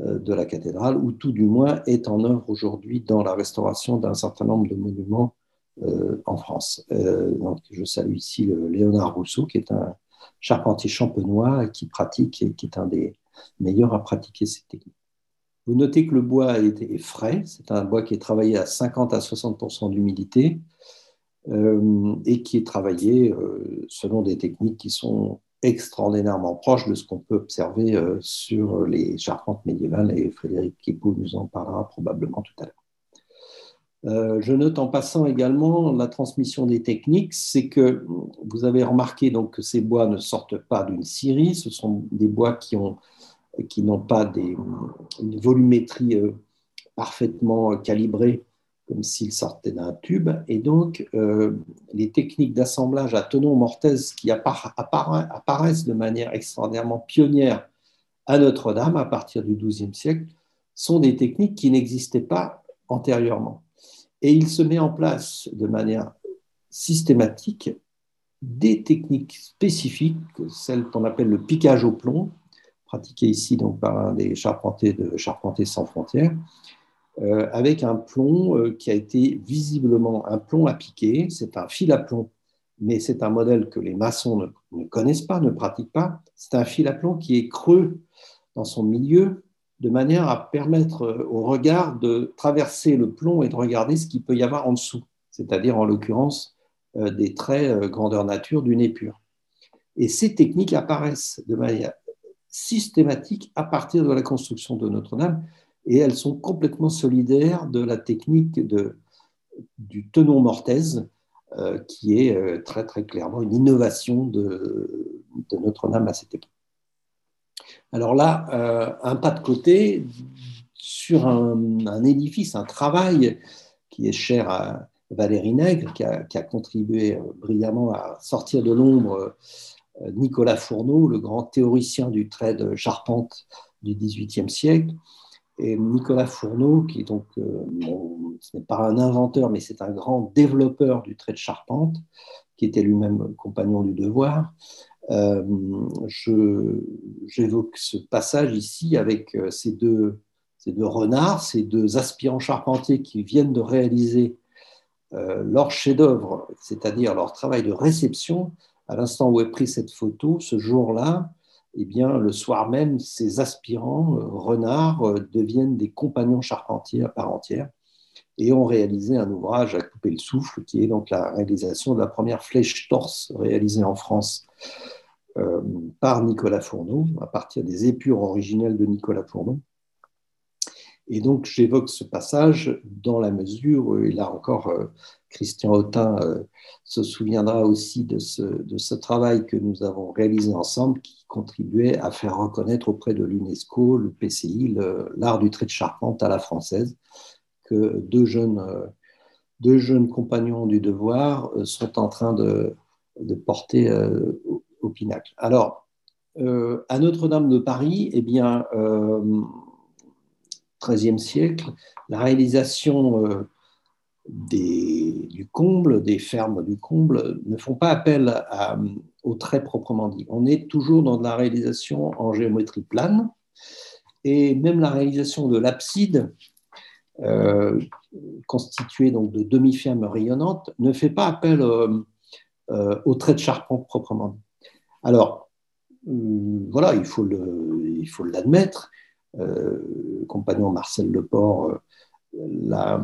C: euh, de la cathédrale, ou tout du moins est en œuvre aujourd'hui dans la restauration d'un certain nombre de monuments euh, en France. Euh, donc, je salue ici Léonard Rousseau, qui est un charpentier champenois qui pratique et qui est un des meilleurs à pratiquer cette technique. Vous notez que le bois est, frais, c'est un bois qui est travaillé à 50 à 60% d'humidité et qui est travaillé selon des techniques qui sont extraordinairement proche de ce qu'on peut observer euh, sur les charpentes médiévales et Frédéric Kipou nous en parlera probablement tout à l'heure. Euh, je note en passant également la transmission des techniques, c'est que vous avez remarqué donc que ces bois ne sortent pas d'une scierie, ce sont des bois qui n'ont qui pas des, une volumétrie euh, parfaitement calibrée comme s'il sortait d'un tube. Et donc, euh, les techniques d'assemblage à tenon mortaise qui apparaissent de manière extraordinairement pionnière à Notre-Dame à partir du XIIe siècle sont des techniques qui n'existaient pas antérieurement. Et il se met en place de manière systématique des techniques spécifiques, celles qu'on appelle le piquage au plomb, pratiqué ici donc par un des charpentiers de Charpentiers sans frontières, euh, avec un plomb euh, qui a été visiblement un plomb à piquer. C'est un fil à plomb, mais c'est un modèle que les maçons ne, connaissent pas, ne pratiquent pas. C'est un fil à plomb qui est creux dans son milieu, de manière à permettre euh, au regard de traverser le plomb et de regarder ce qu'il peut y avoir en dessous, c'est-à-dire en l'occurrence des traits grandeur nature d'une épure. Et ces techniques apparaissent de manière systématique à partir de la construction de Notre-Dame et elles sont complètement solidaires de la technique de, du tenon mortaise, euh, qui est euh, très très clairement une innovation de, Notre-Dame à cette époque. Alors là, euh, un pas de côté sur un, édifice, un travail qui est cher à Valérie Nègre, qui a, qui a contribué brillamment à sortir de l'ombre Nicolas Fourneau, le grand théoricien du trait de charpente du XVIIIe siècle, et Nicolas Fourneau, qui donc, euh, ce n'est pas un inventeur, mais c'est un grand développeur du trait de charpente, qui était lui-même compagnon du devoir. Euh, J'évoque ce passage ici avec euh, ces deux, ces deux renards, ces deux aspirants charpentiers qui viennent de réaliser leur chef-d'œuvre, c'est-à-dire leur travail de réception. À l'instant où est prise cette photo, ce jour-là, eh le soir même, ces aspirants euh, renards euh, deviennent des compagnons charpentiers à part entière et ont réalisé un ouvrage à couper le souffle, qui est donc la réalisation de la première flèche torse réalisée en France euh, par Nicolas Fourneau, à partir des épures originelles de Nicolas Fourneau. Et donc, j'évoque ce passage dans la mesure et là encore, Christian Autin se souviendra aussi de ce, travail que nous avons réalisé ensemble, qui contribuait à faire reconnaître auprès de l'UNESCO, le PCI, l'art du trait de charpente à la française, que deux jeunes, euh, deux jeunes compagnons du devoir euh, sont en train de, porter euh, au, pinacle. Alors, à Notre-Dame de Paris, eh bien, XIIIe siècle, la réalisation du comble, des fermes du comble, ne font pas appel à, au trait proprement dit. On est toujours dans de la réalisation en géométrie plane, et même la réalisation de l'abside, euh, constituée donc de demi-fermes rayonnantes, ne fait pas appel euh, euh, au trait de charpente proprement dit. Alors, voilà, il faut l'admettre. Le compagnon Marcel Leport l'a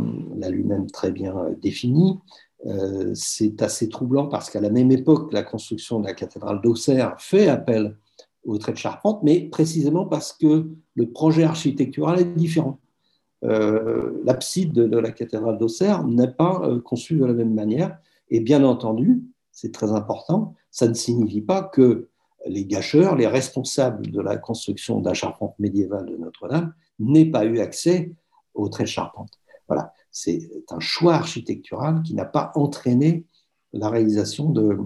C: lui-même très bien défini. Euh, c'est assez troublant parce qu'à la même époque, la construction de la cathédrale d'Auxerre fait appel au trait de charpente, mais précisément parce que le projet architectural est différent. Euh, l'abside de, la cathédrale d'Auxerre n'est pas euh, conçue de la même manière. Et bien entendu, c'est très important, ça ne signifie pas que les gâcheurs, les responsables de la construction de la charpente médiévale de Notre-Dame, n'aient pas eu accès au trait de charpente. Voilà, c'est un choix architectural qui n'a pas entraîné la réalisation de,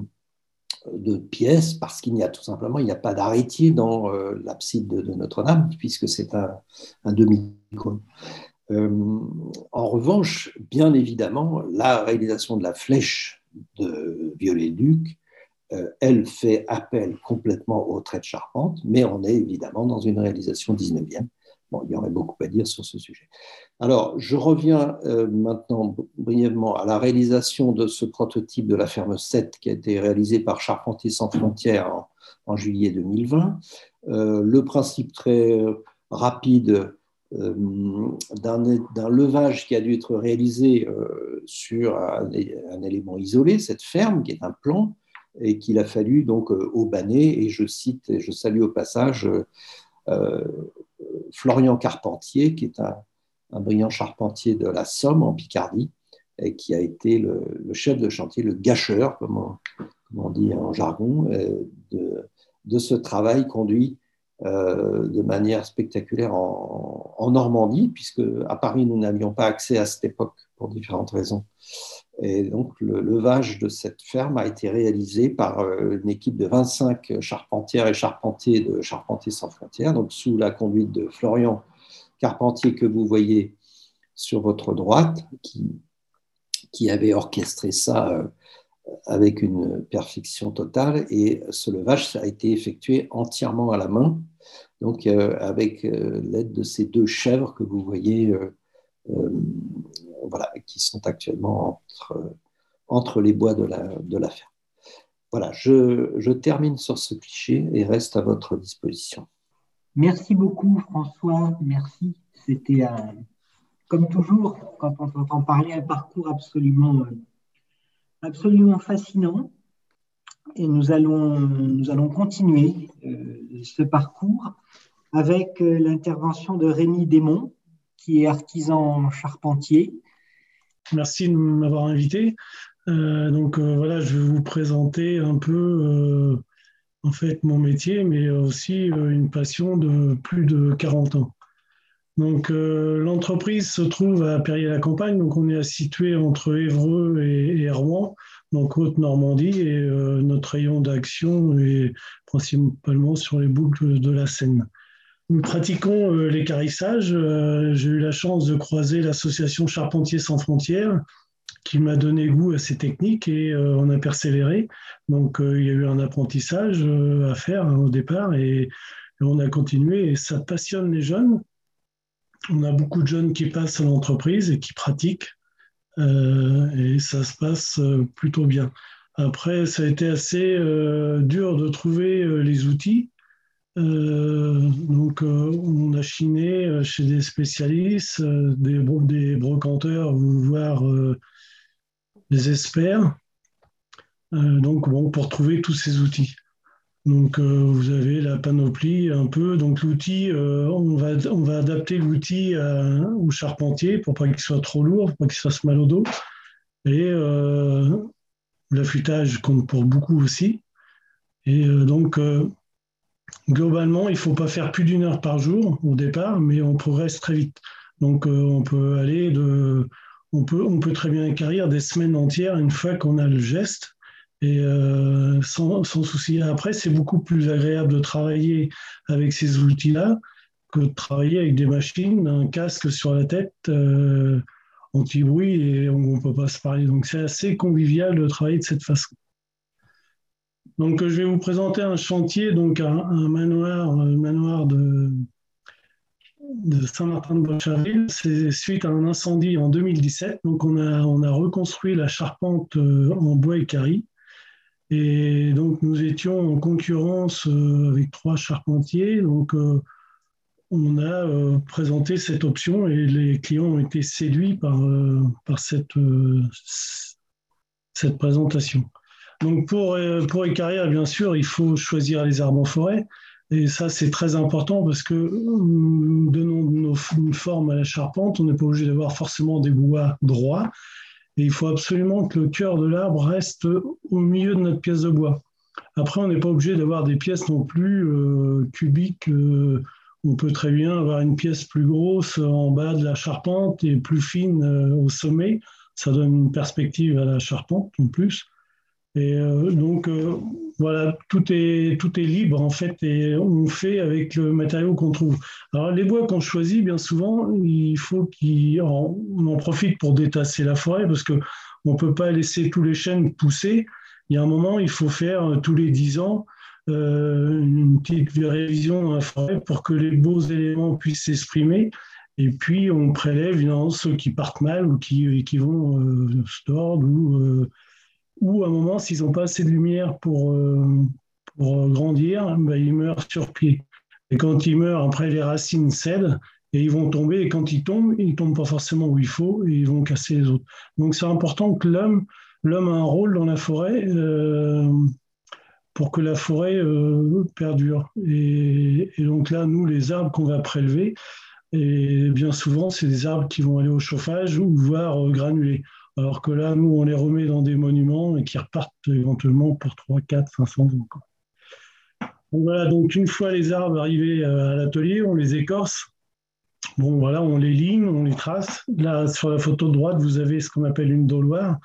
C: pièces parce qu'il n'y a tout simplement il n'y a pas d'arrêtier dans euh, l'abside de, Notre-Dame puisque c'est un, demi-cône. Euh, en revanche, bien évidemment, la réalisation de la flèche de Viollet-Duc, euh, elle fait appel complètement au trait de charpente, mais on est évidemment dans une réalisation 19e Bon, il y aurait beaucoup à dire sur ce sujet. Alors, je reviens euh, maintenant brièvement à la réalisation de ce prototype de la ferme 7 qui a été réalisé par Charpentier sans frontières en, juillet 2020. Euh, le principe très rapide d'un levage qui a dû être réalisé sur un, élément isolé, cette ferme qui est un plan, et qu'il a fallu donc au Banet, et je cite et je salue au passage Florian Carpentier, qui est un, brillant charpentier de la Somme en Picardie, et qui a été le, chef de chantier, le gâcheur, comme on, dit en jargon, euh, de, ce travail conduit euh, de manière spectaculaire en, Normandie, puisque à Paris, nous n'avions pas accès à cette époque pour différentes raisons. Et donc, le levage de cette ferme a été réalisé par euh, une équipe de 25 charpentières et charpentiers de Charpentiers sans frontières, donc sous la conduite de Florian Carpentier que vous voyez sur votre droite, qui avait orchestré ça avec une perfection totale. Et ce levage a été effectué entièrement à la main, donc avec l'aide de ces deux chèvres que vous voyez, voilà, qui sont actuellement entre, entre les bois de la, de. Voilà, je, je termine sur ce cliché et reste à votre disposition.
A: Merci beaucoup, François. Merci. C'était, comme toujours, quand on entend parler, un parcours absolument, absolument fascinant. Et nous allons, nous allons continuer euh, ce parcours avec euh, l'intervention de Rémi Desmond, qui est artisan charpentier.
D: Merci de m'avoir invité. Euh, donc voilà, je vais vous présenter un peu en fait mon métier, mais aussi euh, une passion de plus de 40 ans. Donc euh, l'entreprise se trouve à Perrier-la-Campagne, donc on est situé entre Évreux et, Rouen, donc Haute-Normandie, et euh, notre rayon d'action est principalement sur les boucles de la Seine. Nous pratiquons l'écarissage. J'ai eu la chance de croiser l'association Charpentiers sans frontières, qui m'a donné goût à ces techniques et euh, on a persévéré. Donc euh, il y a eu un apprentissage euh, à faire hein, au départ et, on a continué et ça passionne les jeunes. On a beaucoup de jeunes qui passent à l'entreprise et qui pratiquent et ça se passe plutôt bien. Après, ça a été assez dur de trouver les outils. Donc, on a chiné chez des spécialistes, des, des brocanteurs, voire des experts. Euh, donc, bon, pour trouver tous ces outils. Donc, euh, vous avez la panoplie un peu. Donc, l'outil, euh, on, va, adapter l'outil au charpentier pour pas qu'il soit trop lourd, pour pas qu'il se fasse mal au dos. Et l'affûtage compte pour beaucoup aussi. Et donc, globalement, il ne faut pas faire plus d'une heure par jour au départ, mais on progresse très vite. Donc, on peut aller de on peut, on peut très bien écarrir des semaines entières une fois qu'on a le geste et euh, sans, souci. Après, c'est beaucoup plus agréable de travailler avec ces outils-là que de travailler avec des machines, un casque sur la tête, euh, anti-bruit et on ne peut pas se parler. Donc, c'est assez convivial de travailler de cette façon. Donc, je vais vous présenter un chantier, donc un manoir, manoir de, de Saint-Martin-de-Bocharville, c'est suite à un incendie en 2017. Donc, on a, on a reconstruit la charpente euh, en bois et carry. Et donc, nous étions en concurrence euh, avec trois charpentiers. Donc, euh, on a présenté cette option et les clients ont été séduits par, par cette, cette présentation. Donc, pour, pour écarrir, bien sûr, il faut choisir les arbres en forêt. Et ça, c'est très important parce que nous donnons une forme à la charpente. On n'est pas obligé d'avoir forcément des bois droits. Et il faut absolument que le cœur de l'arbre reste au milieu de notre pièce de bois. Après, on n'est pas obligé d'avoir des pièces non plus euh, cubiques. Euh, on peut très bien avoir une pièce plus grosse en bas de la charpente et plus fine euh, au sommet. Ça donne une perspective à la charpente en plus. Et euh, donc, euh, voilà, tout est, tout est libre en fait et on fait avec le matériau qu'on trouve. Alors, les bois qu'on choisit, bien souvent, il faut qu'on en profite pour détasser la forêt parce qu'on ne peut pas laisser tous les chênes pousser. Il y a un moment, il faut faire euh, tous les 10 ans une petite révision dans la forêt pour que les beaux éléments puissent s'exprimer. Et puis, on prélève évidemment ceux qui partent mal ou qui, qui vont se tordre ou ou à un moment, s'ils n'ont pas assez de lumière pour, euh, pour grandir, ben, ils meurent sur pied. Et quand ils meurent, après, les racines cèdent et ils vont tomber. Et quand ils tombent, ils ne tombent pas forcément où il faut et ils vont casser les autres. Donc c'est important que l'homme, l'homme a un rôle dans la forêt euh, pour que la forêt euh, perdure. Et, et, donc là, nous, les arbres qu'on va prélever, et bien souvent, c'est des arbres qui vont aller au chauffage ou voire granuler. Alors que là, nous, on les remet dans des monuments et qui repartent éventuellement pour 3, 4, 500 ans. Donc voilà, donc une fois les arbres arrivés euh, à l'atelier, on les écorce. Bon, voilà, on les ligne, on les trace. Là, sur la photo de droite, vous avez ce qu'on appelle une doloire.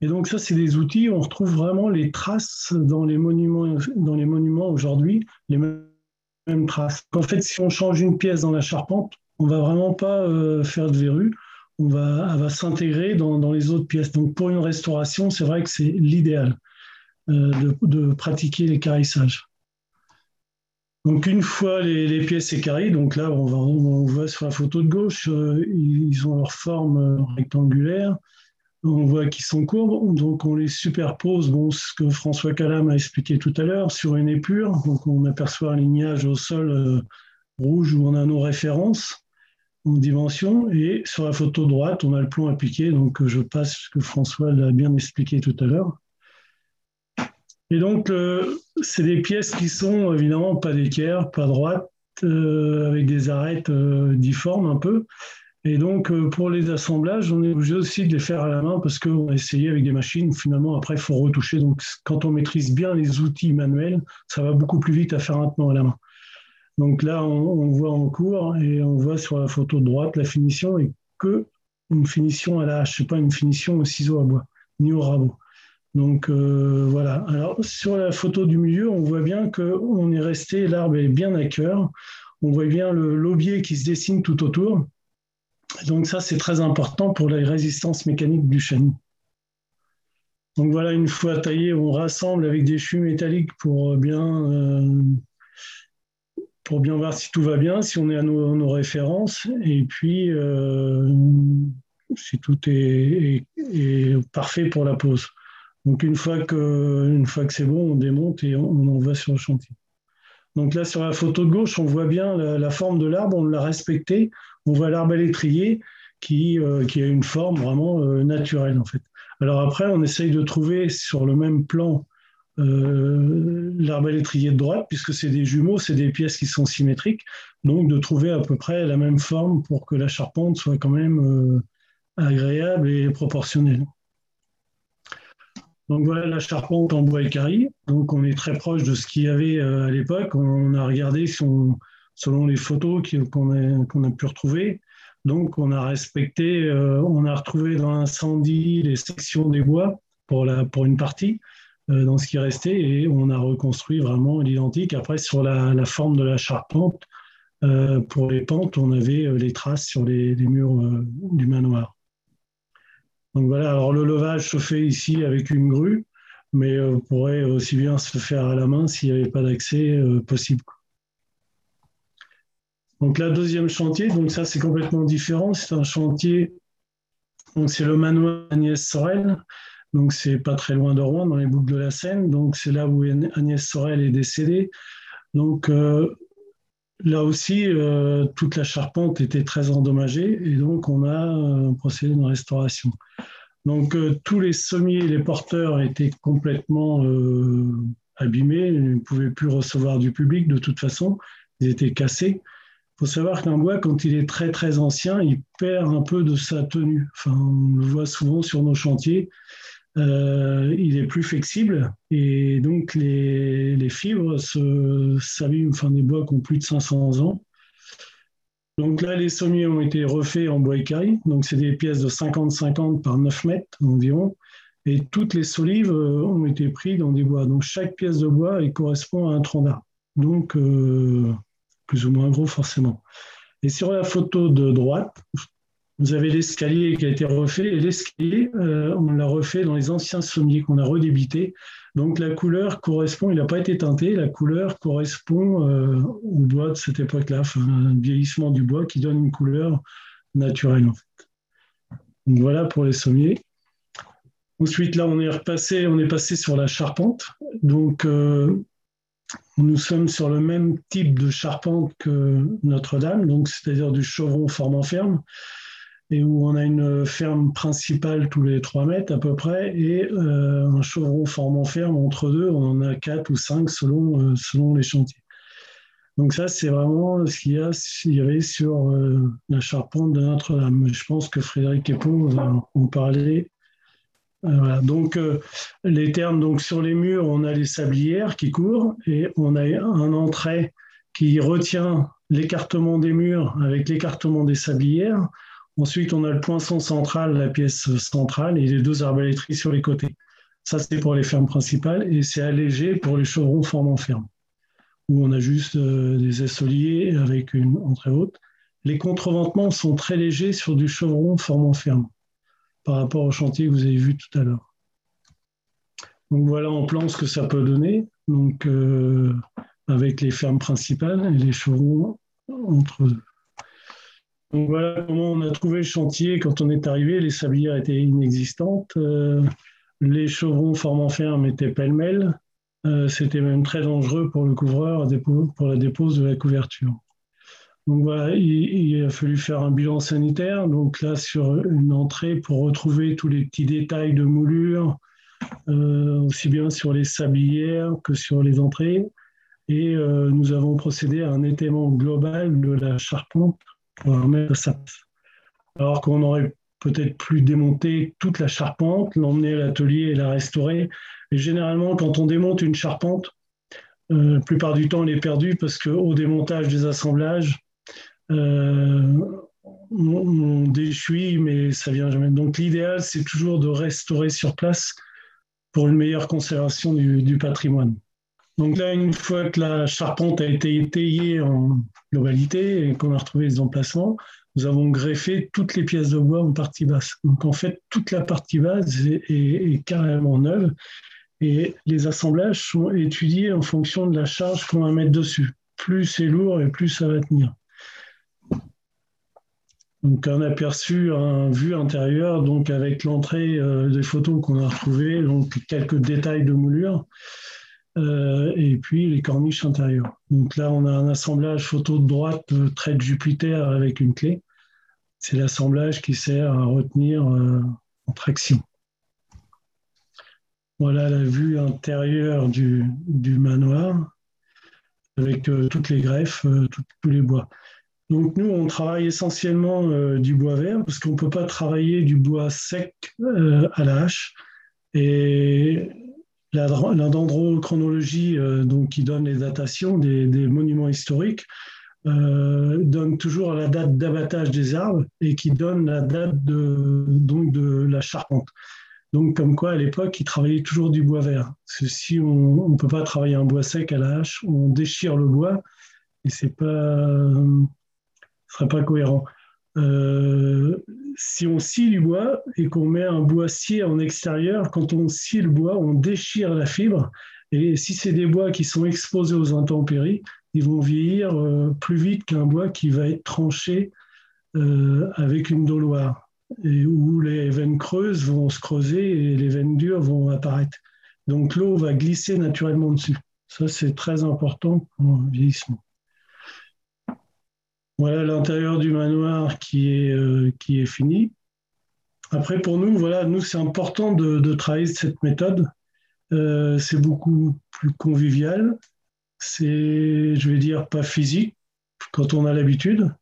D: Et donc ça, c'est des outils, on retrouve vraiment les traces dans les monuments, monuments aujourd'hui, les mêmes traces. En fait, si on change une pièce dans la charpente, on va vraiment pas euh, faire de verrues on va, elle va s'intégrer dans, les autres pièces. Donc pour une restauration, c'est vrai que c'est l'idéal de, de, pratiquer les carissages. Donc une fois les, pièces écarrées, donc là on, va, on voit sur la photo de gauche, ils ont leur forme rectangulaire. On voit qu'ils sont courbes, donc on les superpose, bon, ce que François Calam a expliqué tout à l'heure, sur une épure, donc on aperçoit un lignage au sol euh, rouge où on a nos références en dimension, et sur la photo droite, on a le plan appliqué, donc je passe ce que François l'a bien expliqué tout à l'heure. Et donc, euh, c'est des pièces qui sont évidemment pas d'équerre, pas droites, euh, avec des arêtes difformes un peu, et donc, euh, pour les assemblages, on est obligé aussi de les faire à la main parce qu'on a essayé avec des machines. Finalement, après, il faut retoucher. Donc, quand on maîtrise bien les outils manuels, ça va beaucoup plus vite à faire maintenant à la main. Donc là, on, voit en cours et on voit sur la photo de droite la finition et que une finition à la hache, pas une finition au ciseau à bois, ni au rabot. Donc euh, voilà. Alors sur la photo du milieu, on voit bien qu'on est resté, l'arbre est bien à cœur. On voit bien le lobier qui se dessine tout autour. Donc ça, c'est très important pour la résistance mécanique du chêne. Donc voilà, une fois taillé, on rassemble avec des chutes métalliques pour bien, euh, pour bien voir si tout va bien, si on est à nos, références, et puis euh, si tout est, parfait pour la pose. Donc une fois que, une fois que c'est bon, on démonte et on, va sur le chantier. Donc là, sur la photo de gauche, on voit bien la, forme de l'arbre, on l'a respecté. On voit l'arbre à l'étrier qui, euh, qui, a une forme vraiment euh, naturelle, en fait. Alors après, on essaye de trouver sur le même plan euh, l'arbre à l'étrier de droite, puisque c'est des jumeaux, c'est des pièces qui sont symétriques, donc de trouver à peu près la même forme pour que la charpente soit quand même agréable et proportionnelle. Donc voilà la charpente en bois écari. Donc on est très proche de ce qu'il y avait euh, à l'époque. On a regardé selon les photos qu'on a, pu retrouver. Donc on a respecté, euh, on a retrouvé dans l'incendie les sections des bois pour, pour une partie euh, dans ce qui restait et on a reconstruit vraiment l'identique. Après sur la, forme de la charpente, pour les pentes, on avait les traces sur les murs du manoir. Donc voilà, alors le levage se fait ici avec une grue, mais euh, pourrait aussi bien se faire à la main s'il n'y avait pas d'accès euh, possible. Donc la deuxième chantier, donc ça c'est complètement différent, c'est un chantier, donc c'est le manoir Agnès Sorel, donc c'est pas très loin de Rouen, dans les boucles de la Seine, donc c'est là où Agnès Sorel est décédée. Donc euh, là aussi, toute la charpente était très endommagée et donc on a procédé à une restauration. Donc euh, tous les sommiers, les porteurs étaient complètement euh, abîmés, ils ne pouvaient plus recevoir du public de toute façon, ils étaient cassés. Il faut savoir qu'un bois, quand il est très très ancien, il perd un peu de sa tenue. Enfin, on le voit souvent sur nos chantiers. Euh, il est plus flexible et donc les, les fibres s'abîment, enfin des bois qui ont plus de 500 ans donc là, les sommiers ont été refaits en bois écaillé. Donc c'est des pièces de 50-50 par 9 mètres environ. Et toutes les solives euh, ont été prises dans des bois. Donc chaque pièce de bois correspond à un tronc d'arbre. Donc euh, plus ou moins gros forcément. Et sur la photo de droite, vous avez l'escalier qui a été refait. Et l'escalier, euh, on l'a refait dans les anciens sommiers qu'on a redébités. Donc la couleur correspond, il n'a pas été teinté, la couleur correspond euh, au bois de cette époque-là, un vieillissement du bois qui donne une couleur naturelle en fait. Donc voilà pour les sommiers. Ensuite là on est repassé, on est passé sur la charpente. Donc euh, nous sommes sur le même type de charpente que Notre-Dame, c'est-à-dire du chevron formant ferme et où on a une ferme principale tous les 3 mètres à peu près et euh, un chevron formant ferme entre deux, on en a 4 ou 5 selon, euh, selon les chantiers. Donc ça, c'est vraiment ce qu'il y, y, avait sur euh, la charpente de Notre-Dame. Je pense que Frédéric Epon en parler. Voilà. Donc les termes, donc sur les murs, on a les sablières qui courent et on a un entrée qui retient l'écartement des murs avec l'écartement des sablières. Ensuite, on a le poinçon central, la pièce centrale, et les deux arbalétries sur les côtés. Ça, c'est pour les fermes principales, et c'est allégé pour les chevrons formant ferme, où on a juste euh, des essoliers avec une entrée haute. les contreventements sont très légers sur du chevron formant ferme par rapport au chantier que vous avez vu tout à l'heure. Donc voilà en plan ce que ça peut donner, donc euh, avec les fermes principales et les chevrons entre eux. Donc voilà comment on a trouvé le chantier quand on est arrivé. Les sablières étaient inexistantes, euh, les chevrons formant ferme étaient pêle-mêle. Euh, c'était même très dangereux pour le couvreur pour la dépose de la couverture. Donc voilà, il, a fallu faire un bilan sanitaire. Donc là, sur une entrée, pour retrouver tous les petits détails de moulure, euh, aussi bien sur les sablières que sur les entrées. Et nous avons procédé à un étaiement global de la charpente remettre sa place. Alors qu'on aurait peut-être plus démonter toute la charpente, l'emmener à l'atelier et la restaurer. Et généralement, quand on démonte une charpente, euh, la plupart du temps, elle est perdue parce qu'au démontage des assemblages, euh, on, déchuit, mais ça vient jamais. Donc l'idéal, c'est toujours de restaurer sur place pour une meilleure conservation du, patrimoine. Donc là, une fois que la charpente a été étayée en globalité et qu'on a retrouvé les emplacements, nous avons greffé toutes les pièces de bois en partie basse. Donc en fait, toute la partie basse est, carrément neuve et les assemblages sont étudiés en fonction de la charge qu'on va mettre dessus. Plus c'est lourd et plus ça va tenir. Donc un aperçu, un vue intérieur, donc avec l'entrée euh, des photos qu'on a retrouvées, donc quelques détails de moulure, euh, et puis les corniches intérieures. Donc là, on a un assemblage photo de droite, euh, trait de Jupiter avec une clé. C'est l'assemblage qui sert à retenir en traction. Voilà la vue intérieure du, du manoir avec toutes les greffes, tous les bois. Donc nous, on travaille essentiellement euh, du bois vert parce qu'on ne peut pas travailler du bois sec euh, à la hache. Et la, dendrochronologie euh, donc, qui donne les datations des, monuments historiques donne toujours la date d'abattage des arbres et qui donne la date de, donc, de la charpente. Donc comme quoi, à l'époque, ils travaillaient toujours du bois vert. si on ne peut pas travailler un bois sec à la hache, on déchire le bois et ce serait pas cohérent. Euh, si on scie du bois et qu'on met un boissier en extérieur, quand on scie le bois, on déchire la fibre. Et si c'est des bois qui sont exposés aux intempéries, ils vont vieillir euh, plus vite qu'un bois qui va être tranché euh, avec une doloire, où les veines creuses vont se creuser et les veines dures vont apparaître. Donc l'eau va glisser naturellement dessus. Ça, c'est très important pour le vieillissement. Voilà l'intérieur du manoir qui est, euh, qui est fini. Après, pour nous, voilà, nous, c'est important de, de, travailler cette méthode. Euh, c'est beaucoup plus convivial. C'est, je vais dire, pas physique quand on a l'habitude.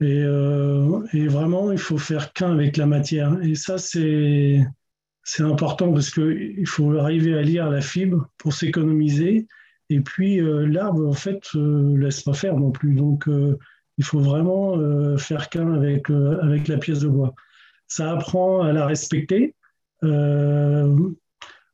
D: Et, euh, et, vraiment, il faut faire qu'un avec la matière. Et ça, c'est, c'est important parce qu'il faut arriver à lire la fibre pour s'économiser. Et puis, l'arbre, en fait, ne laisse pas faire non plus. Donc, il faut vraiment euh, faire qu'un avec, euh, avec la pièce de bois. Ça apprend à la respecter, euh,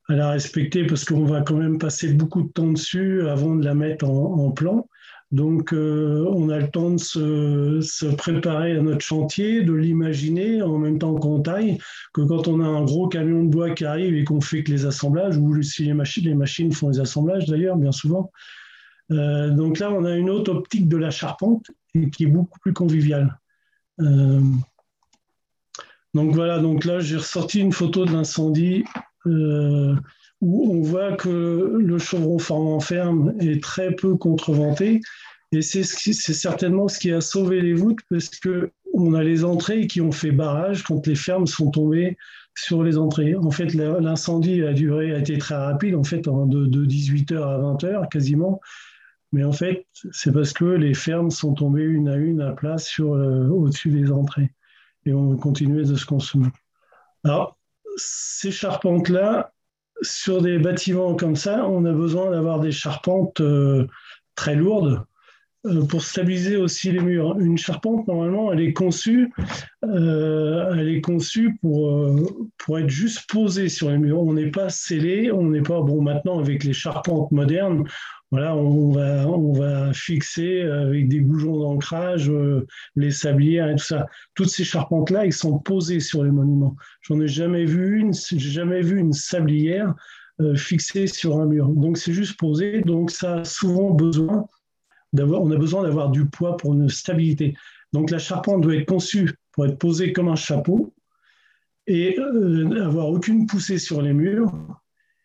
D: à la respecter parce qu'on va quand même passer beaucoup de temps dessus avant de la mettre en, plan. Donc, on a le temps de se, se, préparer à notre chantier, de l'imaginer en même temps qu'on taille, que quand on a un gros camion de bois qui arrive et qu'on fait que les assemblages, ou si les machines, les machines font les assemblages d'ailleurs, bien souvent, donc là, on a une autre optique de la charpente qui est beaucoup plus conviviale. Euh, donc voilà, donc là, j'ai ressorti une photo de l'incendie euh, où on voit que le chevron formant ferme est très peu contreventé. Et c'est certainement ce qui a sauvé les voûtes parce qu'on a les entrées qui ont fait barrage quand les fermes sont tombées sur les entrées. En fait, l'incendie a duré, a été très rapide, en fait, de, de 18h à 20h quasiment. Mais en fait, c'est parce que les fermes sont tombées une à une à plat sur, euh, au-dessus des entrées. Et on continuait de se consommer. Alors, ces charpentes-là, sur des bâtiments comme ça, on a besoin d'avoir des charpentes euh, très lourdes pour stabiliser aussi les murs. Une charpente, normalement, elle est conçue, euh, elle est conçue pour, euh, pour être juste posée sur les murs. On n'est pas scellé, on n'est pas, bon, maintenant, avec les charpentes modernes, voilà, on va, on va fixer avec des boujons d'ancrage les sablières et tout ça. Toutes ces charpentes-là, ils sont posées sur les monuments. J'en ai jamais vu une, j'ai jamais vu une sablière fixée sur un mur. Donc c'est juste posé. Donc ça a souvent besoin on a besoin d'avoir du poids pour une stabilité. Donc la charpente doit être conçue pour être posée comme un chapeau et euh, avoir aucune poussée sur les murs,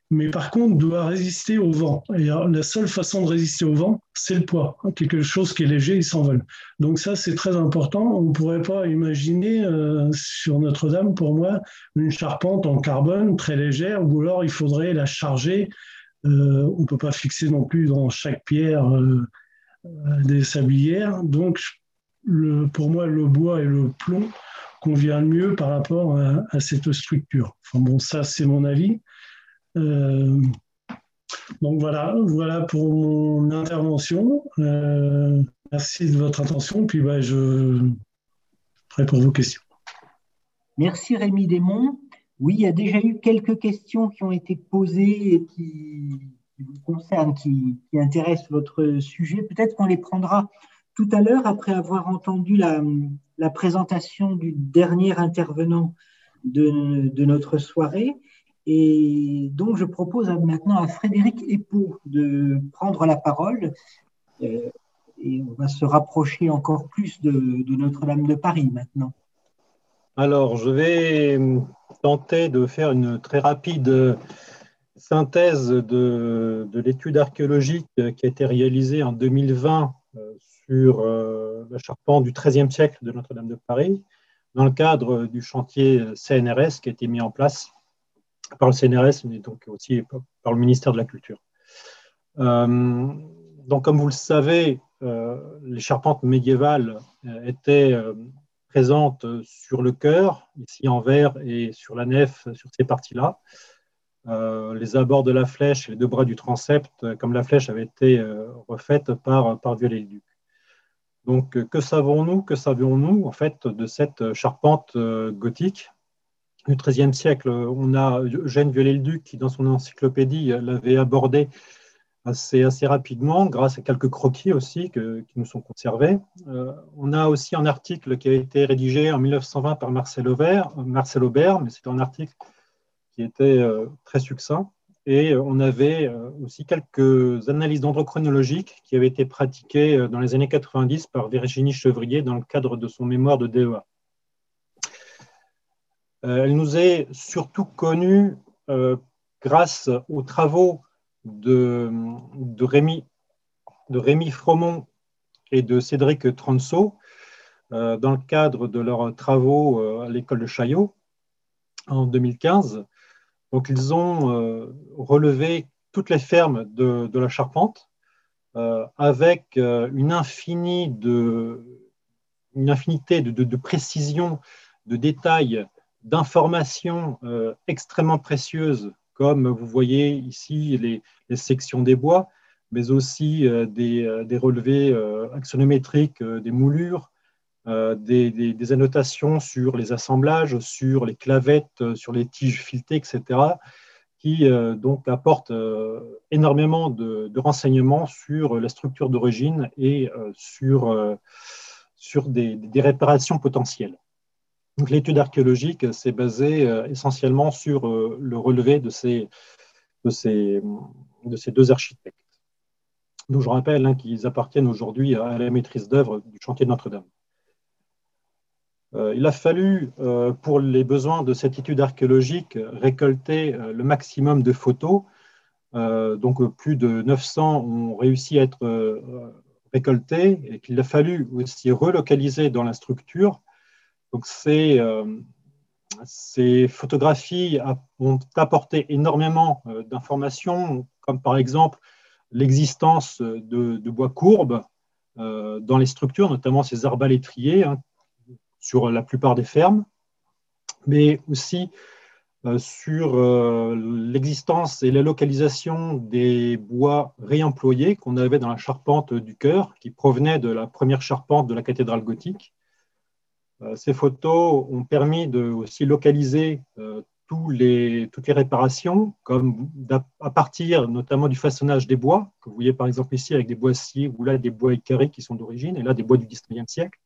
D: mais par contre doit résister au vent. Et la seule façon de résister au vent, c'est le poids. Quelque chose qui est léger, il s'envole. Donc ça, c'est très important. On ne pourrait pas imaginer euh, sur Notre-Dame, pour moi, une charpente en carbone très légère, ou alors il faudrait la charger. Euh, on ne peut pas fixer non plus dans chaque pierre euh, des sablières. Donc, pour moi, le bois et le plomb convient mieux par rapport à, cette structure. Bon, ça, c'est mon avis. Euh, donc voilà, voilà pour mon intervention. Euh, merci de votre attention. Puis bah, je prêt pour vos questions.
A: Merci Rémi Desmond. Oui, il y a déjà eu quelques questions qui ont été posées et qui, qui vous concernent, qui, qui intéressent votre sujet. Peut-être qu'on les prendra tout à l'heure après avoir entendu la, présentation du dernier intervenant de, notre soirée. Et donc, je propose maintenant à Frédéric Epo de prendre la parole. Euh, et on va se rapprocher encore plus de, de Notre-Dame de Paris maintenant.
E: Alors, je vais tenter de faire une très rapide synthèse de, l'étude archéologique qui a été réalisée en 2020 euh, sur euh, la charpente du XIIIe siècle de Notre-Dame de Paris, dans le cadre du chantier CNRS qui a été mis en place par le CNRS, mais donc aussi par le ministère de la Culture. Euh, donc, comme vous le savez, les charpentes médiévales étaient présentes sur le chœur, ici en vert, et sur la nef, sur ces parties-là. Euh, les abords de la flèche et les deux bras du transept, euh, comme la flèche avait été euh, refaite par, par Viollet-le-Duc. Donc, que savons-nous Que savions-nous en fait de cette charpente gothique du XIIIe siècle? On a Eugène Viollet-le-Duc qui, dans son encyclopédie, l'avait abordé assez, assez rapidement, grâce à quelques croquis aussi qui nous sont conservés. on a aussi un article qui a été rédigé en 1920 par Marcel Aubert, Marcel Aubert mais c'est un article qui était euh, très succinct. Et euh, on avait euh, aussi quelques analyses dendrochronologiques qui avaient été pratiquées dans les années 90 par Virginie Chevrier dans le cadre de son mémoire de DEA. Elle nous est surtout connue grâce aux travaux de, Rémi, de Rémi Fromont et de Cédric Transo dans le cadre de leurs travaux à l'école de Chaillot en 2015. Donc, ils ont euh, relevé toutes les fermes de, la Charpente euh, avec euh, une, infinie de, infinité de, de, précisions, de détails, d'informations extrêmement précieuses, comme vous voyez ici les, sections des bois, mais aussi des, relevés axonométriques des moulures, euh, des, annotations sur les assemblages, sur les clavettes, euh, sur les tiges filetées, etc., qui euh, donc apportent énormément de, renseignements sur la structure d'origine et sur, sur des, réparations potentielles. Donc, l'étude archéologique s'est basée essentiellement sur le relevé de ces, de ces, de ces deux architectes. Donc, je rappelle hein, qu'ils appartiennent aujourd'hui à la maîtrise d'œuvre du chantier de Notre-Dame. Euh, il a fallu, euh, pour les besoins de cette étude archéologique, récolter euh, le maximum de photos. donc, plus de 900 ont réussi à être récoltées et qu'il a fallu aussi relocaliser dans la structure. Donc, ces, photographies ont apporté énormément d'informations, comme par exemple l'existence de, bois courbes dans les structures, notamment ces arbalétriers, hein, sur la plupart des fermes, mais aussi sur l'existence et la localisation des bois réemployés qu'on avait dans la charpente du chœur, qui provenaient de la première charpente de la cathédrale gothique. Ces photos ont permis de aussi localiser toutes les réparations, comme à partir notamment du façonnage des bois, que vous voyez par exemple ici avec des bois scies ou là des bois carrés qui sont d'origine, et là des bois du 19e siècle,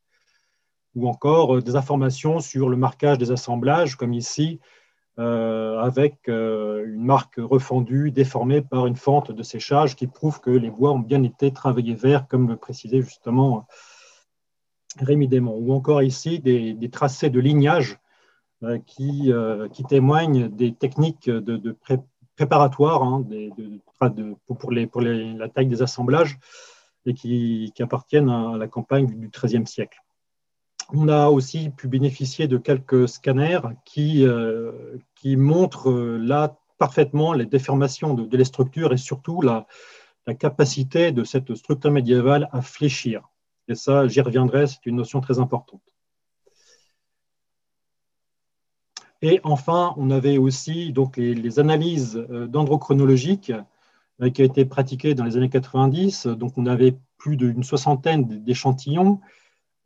E: ou encore euh, des informations sur le marquage des assemblages, comme ici, euh, avec euh, une marque refendue, déformée par une fente de séchage qui prouve que les bois ont bien été travaillés vert, comme le précisait justement Rémi Desmond, ou encore ici des, tracés de lignage qui, qui, témoignent des techniques de, préparatoires hein, pour, la taille des assemblages et qui, appartiennent à la campagne du XIIIe siècle. On a aussi pu bénéficier de quelques scanners qui, euh, montrent là parfaitement les déformations de, les structures et surtout la, capacité de cette structure médiévale à fléchir. Et ça, j'y reviendrai, c'est une notion très importante. Et enfin, on avait aussi donc, les, analyses euh, dendrochronologiques euh, qui ont été pratiquées dans les années 90. Donc, on avait plus d'une soixantaine d'échantillons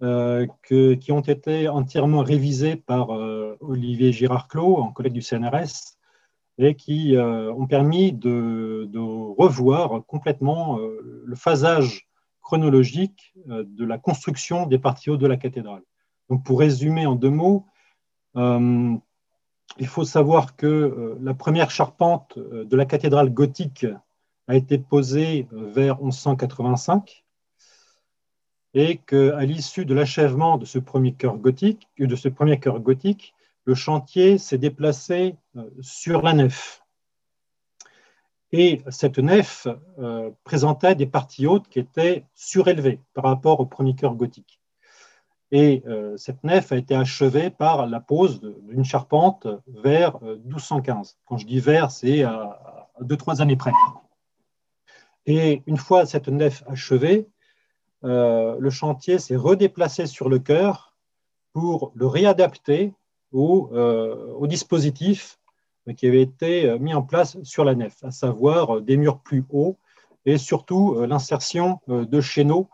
E: euh, qui ont été entièrement révisés par Olivier Girard-Clos, en collègue du CNRS, et qui ont permis de, revoir complètement le phasage chronologique de la construction des parties hautes de la cathédrale. Donc, pour résumer en deux mots, il faut savoir que euh, la première charpente euh, de la cathédrale gothique a été posée euh, vers 1185 et qu'à l'issue de l'achèvement de ce premier cœur gothique, de ce premier cœur gothique, le chantier s'est déplacé sur la nef. Et cette nef présentait des parties hautes qui étaient surélevées par rapport au premier cœur gothique. Et euh, cette nef a été achevée par la pose d'une charpente vers 1215. Euh, Quand je dis vers, c'est à deux, trois années près. Et une fois cette nef achevée, euh, le chantier s'est redéplacé sur le cœur pour le réadapter au, au, dispositif qui avait été mis en place sur la nef, à savoir des murs plus hauts et surtout l'insertion de chéneaux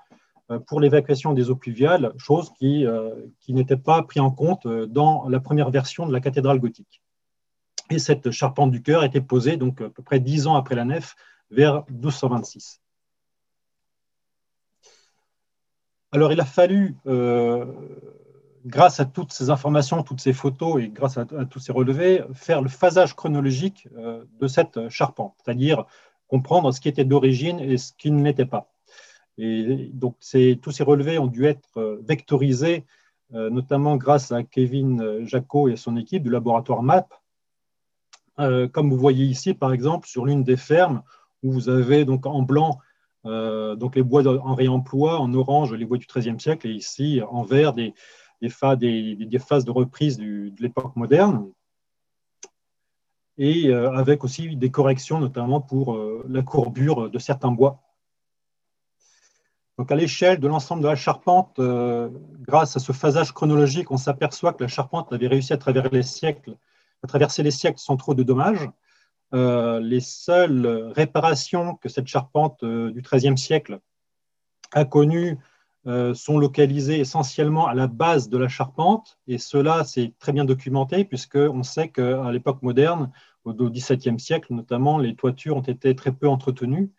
E: euh, pour l'évacuation des eaux pluviales, chose qui, euh, qui n'était pas prise en compte euh, dans la première version de la cathédrale gothique. Et cette charpente du chœur a été posée donc, à peu près dix ans après la nef, vers 1226. Alors il a fallu, grâce à toutes ces informations, toutes ces photos et grâce à, tous ces relevés, faire le phasage chronologique de cette charpente, c'est-à-dire comprendre ce qui était d'origine et ce qui ne l'était pas. Et donc, tous ces relevés ont dû être euh, vectorisés, euh, notamment grâce à Kevin euh, Jacot et son équipe du laboratoire MAP. comme vous voyez ici, par exemple, sur l'une des fermes, où vous avez donc en blanc donc les bois en réemploi, en orange les bois du XIIIe siècle, et ici en vert des, phases de reprise de l'époque moderne, et avec aussi des corrections, notamment pour la courbure de certains bois. Donc à l'échelle de l'ensemble de la charpente, euh, grâce à ce phasage chronologique, on s'aperçoit que la charpente avait réussi à traverser les siècles sans trop de dommages. Euh, les seules réparations que cette charpente euh, du XIIIe siècle a connues sont localisées essentiellement à la base de la charpente, et cela c'est très bien documenté puisqu'on sait qu'à l'époque moderne, au XVIIe siècle notamment, les toitures ont été très peu entretenues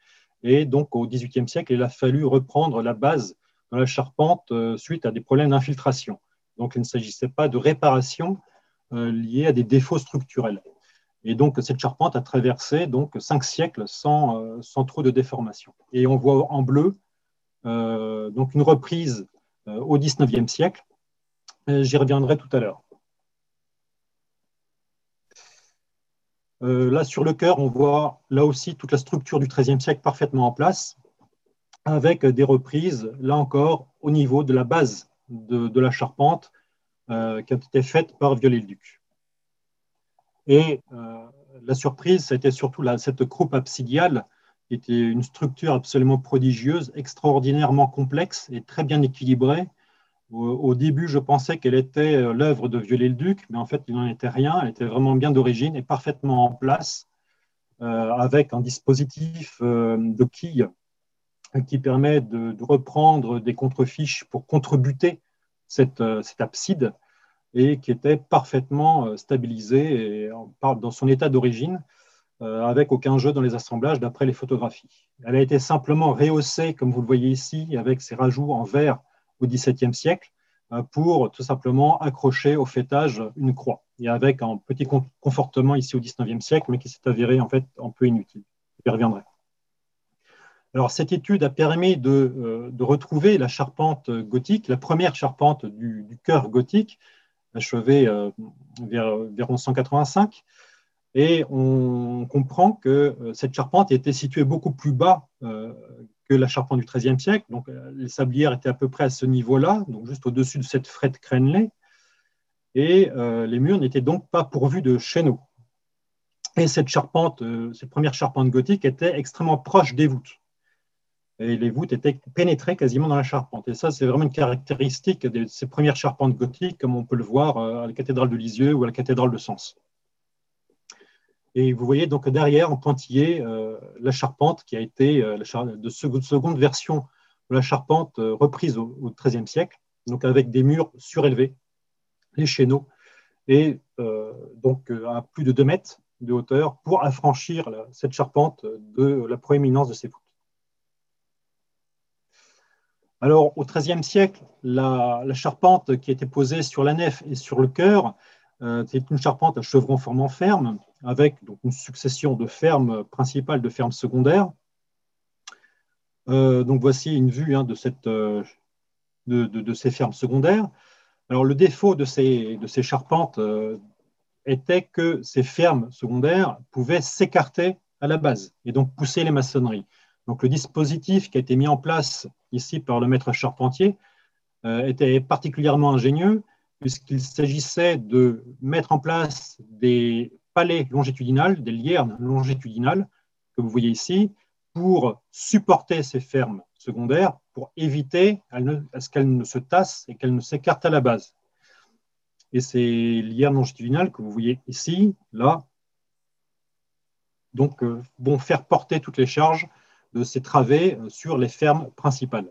E: et donc, au XVIIIe siècle, il a fallu reprendre la base dans la charpente euh, suite à des problèmes d'infiltration. Donc, il ne s'agissait pas de réparation euh, liée à des défauts structurels. Et donc, cette charpente a traversé donc cinq siècles sans, euh, sans trop de déformation. Et on voit en bleu donc une reprise au XIXe siècle. J'y reviendrai tout à l'heure. Euh, là, sur le cœur, on voit là aussi toute la structure du XIIIe siècle parfaitement en place, avec des reprises, là encore, au niveau de la base de, la charpente euh, qui a été faite par Viollet-le-Duc. Et euh, la surprise, c'était surtout cette croupe absidiale, qui était une structure absolument prodigieuse, extraordinairement complexe et très bien équilibrée, Au, début, je pensais qu'elle était euh, l'œuvre de Viollet-le-Duc, mais en fait, il n'en était rien. Elle était vraiment bien d'origine et parfaitement en place, euh, avec un dispositif de quille qui permet de, reprendre des contrefiches pour contrebuter cette, cette, abside et qui était parfaitement stabilisée et dans son état d'origine. Euh, avec aucun jeu dans les assemblages d'après les photographies. Elle a été simplement rehaussée, comme vous le voyez ici, avec ses rajouts en verre au XVIIe siècle, euh, pour tout simplement accrocher au fêtage une croix, et avec un petit confortement ici au XIXe siècle, mais qui s'est avéré en fait un peu inutile. J'y reviendrai. Alors, cette étude a permis de, euh, retrouver la charpente gothique, la première charpente du, du chœur gothique, achevée vers, vers 1185, et on comprend que euh, cette charpente était située beaucoup plus bas euh, que la charpente du XIIIe siècle. Donc, euh, les sablières étaient à peu près à ce niveau-là, donc juste au-dessus de cette frette crénelée. Et les murs n'étaient donc pas pourvus de chéneaux. Et cette charpente, cette première charpente gothique était extrêmement proche des voûtes. Les voûtes étaient pénétrées quasiment dans la charpente. Et ça, c'est vraiment une caractéristique de ces premières charpentes gothiques, comme on peut le voir à la cathédrale de Lisieux ou à la cathédrale de Sens. Et vous voyez donc derrière, en pointillé, euh, la charpente qui a été euh, la de seconde, version de la charpente euh, reprise au XIIIe siècle, avec des murs surélevés, les chéneaux, et donc à plus de 2 mètres de hauteur pour affranchir cette charpente de la proéminence de ses voûtes. Alors, au XIIIe siècle, la, charpente qui était posée sur la nef et sur le chœur, c'est une charpente à chevron formant ferme, avec une succession de fermes principales, de fermes secondaires. Euh, donc voici une vue hein, de, cette, euh, de, ces fermes secondaires. Alors le défaut de ces, de ces charpentes euh, était que ces fermes secondaires pouvaient s'écarter à la base et donc pousser les maçonneries. Donc le dispositif qui a été mis en place ici par le maître charpentier était particulièrement ingénieux puisqu'il s'agissait de mettre en place des palais longitudinales, des liernes longitudinales, que vous voyez ici, pour supporter ces fermes secondaires, pour éviter à ce qu'elles ne se tassent et qu'elles ne s'écartent à la base. Et ces liernes longitudinales que vous voyez ici, là, donc, euh, vont faire porter toutes les charges de ces travées euh, sur les fermes principales.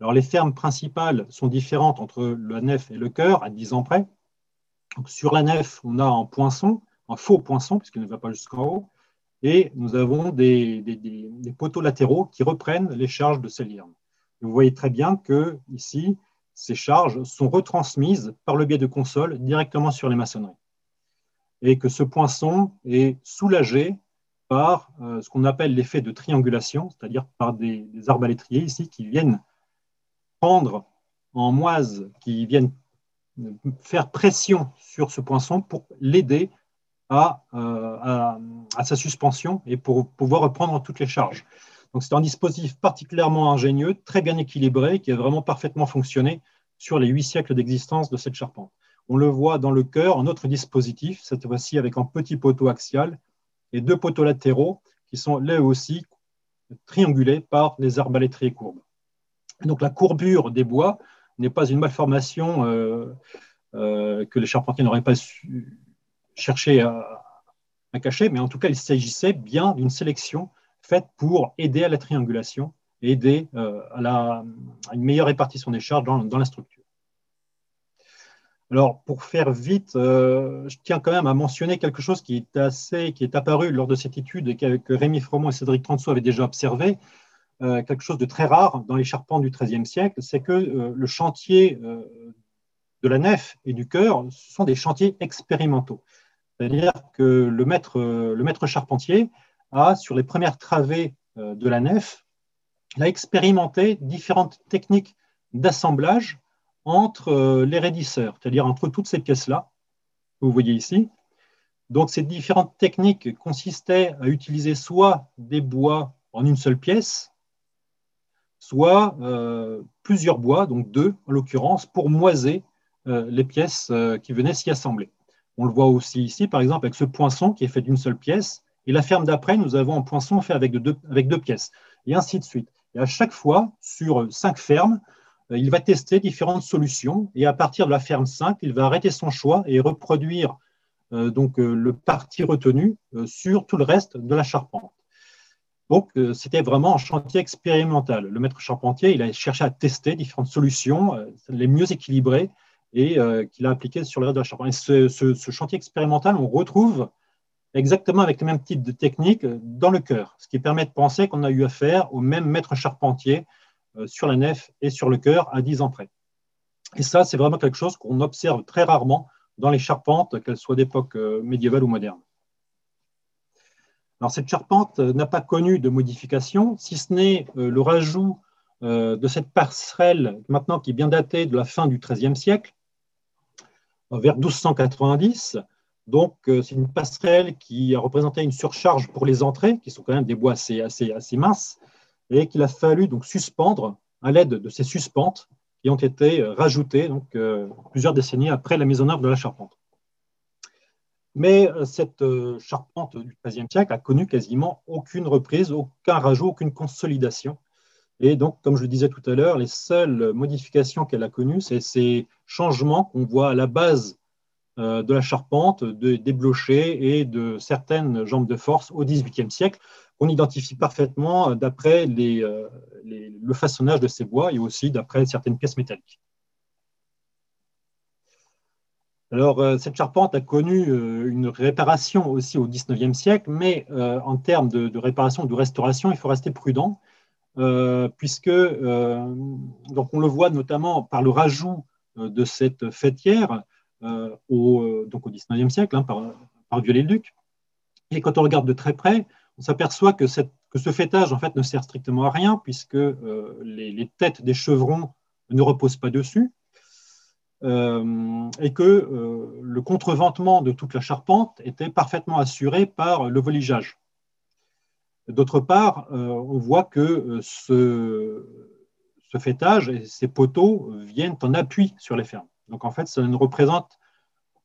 E: Alors, les fermes principales sont différentes entre la nef et le chœur, à 10 ans près sur la nef, on a un poinçon, un faux poinçon, puisqu'il ne va pas jusqu'en haut, et nous avons des, poteaux latéraux qui reprennent les charges de ces liernes. Vous voyez très bien que ici, ces charges sont retransmises par le biais de consoles directement sur les maçonneries. Et que ce poinçon est soulagé par euh, ce qu'on appelle l'effet de triangulation, c'est-à-dire par des, des arbalétriers ici qui viennent prendre en moise, qui viennent faire pression sur ce poinçon pour l'aider à, euh, à, sa suspension et pour pouvoir reprendre toutes les charges. Donc c'est un dispositif particulièrement ingénieux, très bien équilibré, qui a vraiment parfaitement fonctionné sur les huit siècles d'existence de cette charpente. On le voit dans le cœur, un autre dispositif, cette fois-ci avec un petit poteau axial et deux poteaux latéraux qui sont là aussi triangulés par les arbalétriers courbes. Donc la courbure des bois n'est pas une malformation euh, euh, que les charpentiers n'auraient pas su chercher à, cacher, mais en tout cas, il s'agissait bien d'une sélection faite pour aider à la triangulation aider euh, à, une meilleure répartition des charges dans, la structure. Alors, pour faire vite, je tiens quand même à mentionner quelque chose qui est, assez, qui est apparu lors de cette étude et que, Rémi Fromont et Cédric Transo avaient déjà observé, euh, quelque chose de très rare dans les charpents du XIIIe siècle, c'est que euh, le chantier euh, de la nef et du chœur sont des chantiers expérimentaux. C'est-à-dire que le maître, le maître charpentier a, sur les premières travées de la nef, a expérimenté différentes techniques d'assemblage entre les raidisseurs, c'est-à-dire entre toutes ces pièces-là, que vous voyez ici. Donc, ces différentes techniques consistaient à utiliser soit des bois en une seule pièce, soit euh, plusieurs bois, donc deux en l'occurrence, pour moiser euh, les pièces euh, qui venaient s'y assembler. On le voit aussi ici, par exemple, avec ce poinçon qui est fait d'une seule pièce. Et la ferme d'après, nous avons un poinçon fait avec deux, avec deux pièces, et ainsi de suite. Et à chaque fois, sur cinq fermes, il va tester différentes solutions et à partir de la ferme 5, il va arrêter son choix et reproduire donc, le parti retenu sur tout le reste de la charpente. Donc, c'était vraiment un chantier expérimental. Le maître charpentier, il a cherché à tester différentes solutions, les mieux équilibrées, et qu'il a appliquées sur le reste de la charpente. Et ce, ce chantier expérimental, on retrouve exactement avec le même type de technique dans le cœur, ce qui permet de penser qu'on a eu affaire au même maître charpentier euh, sur la nef et sur le cœur à 10 ans près. Et ça, c'est vraiment quelque chose qu'on observe très rarement dans les charpentes, qu'elles soient d'époque euh, médiévale ou moderne. Alors, cette charpente n'a pas connu de modification, si ce n'est euh, le rajout de cette passerelle, maintenant qui est bien datée de la fin du XIIIe siècle, vers 1290, donc, euh, c'est une passerelle qui a représenté une surcharge pour les entrées, qui sont quand même des bois assez minces, et qu'il a fallu donc suspendre à l'aide de ces suspentes qui ont été euh, rajoutées euh, plusieurs décennies après la mise en œuvre de la charpente. Mais cette charpente du XIIIe siècle a connu quasiment aucune reprise, aucun rajout, aucune consolidation. Et donc, comme je le disais tout à l'heure, les seules modifications qu'elle a connues, c'est ces changements qu'on voit à la base euh, de la charpente, de, des blochers et de certaines jambes de force au XVIIIe siècle, qu'on identifie parfaitement d'après euh, le façonnage de ces bois et aussi d'après certaines pièces métalliques. Alors, euh, cette charpente a connu une réparation aussi au XIXe siècle, mais en termes de, réparation de restauration, il faut rester prudent, puisque, donc on le voit notamment par le rajout de cette fêtière, euh, au, euh, au 19e siècle hein, par, par Viollet-le-Duc. Et quand on regarde de très près, on s'aperçoit que, ce fêtage en fait, ne sert strictement à rien puisque euh, les, têtes des chevrons ne reposent pas dessus et que le contreventement de toute la charpente était parfaitement assuré par le voligeage. D'autre part, on voit que ce, ce fêtage et ces poteaux viennent en appui sur les fermes. Donc en fait, ça ne représente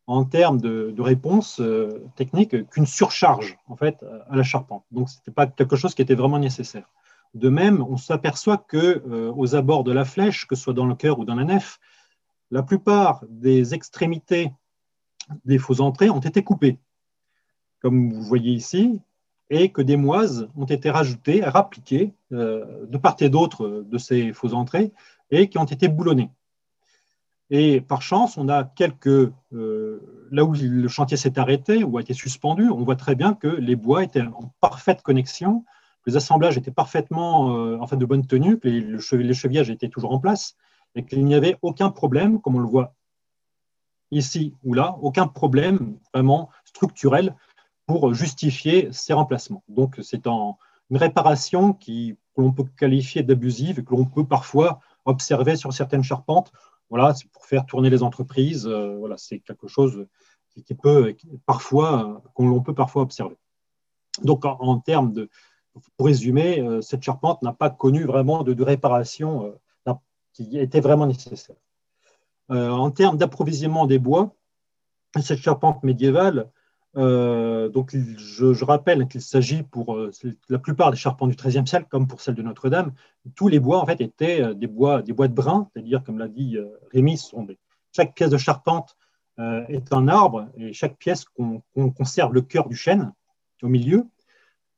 E: en termes de, réponse euh, technique qu'une surcharge en fait à la charpente. Donc ce n'était pas quelque chose qui était vraiment nécessaire. De même, on s'aperçoit que euh, aux abords de la flèche, que ce soit dans le cœur ou dans la nef, la plupart des extrémités des faux entrées ont été coupées, comme vous voyez ici, et que des moises ont été rajoutées, rappliquées euh, de part et d'autre de ces faux entrées et qui ont été boulonnées. Et par chance, on a quelques. Euh, là où le chantier s'est arrêté ou a été suspendu, on voit très bien que les bois étaient en parfaite connexion, les assemblages étaient parfaitement euh, de bonne tenue, que les, le chevilles étaient toujours en place et qu'il n'y avait aucun problème, comme on le voit ici ou là, aucun problème vraiment structurel pour justifier ces remplacements. Donc, c'est une réparation qui, que l'on peut qualifier d'abusive et que l'on peut parfois observer sur certaines charpentes voilà, c'est pour faire tourner les entreprises. Euh, voilà, c'est quelque chose qui, peut parfois, qu'on peut parfois observer. Donc, en, termes de, pour résumer, euh, cette charpente n'a pas connu vraiment de, réparation euh, qui était vraiment nécessaire. en termes d'approvisionnement des bois, cette charpente médiévale euh, donc, je, rappelle qu'il s'agit pour euh, la plupart des charpents du XIIIe siècle, comme pour celle de Notre-Dame, tous les bois en fait étaient euh, des bois, des bois de brun, c'est-à-dire, comme l'a dit Rémi, chaque pièce de charpente est un arbre et chaque pièce qu'on conserve le cœur du chêne au milieu,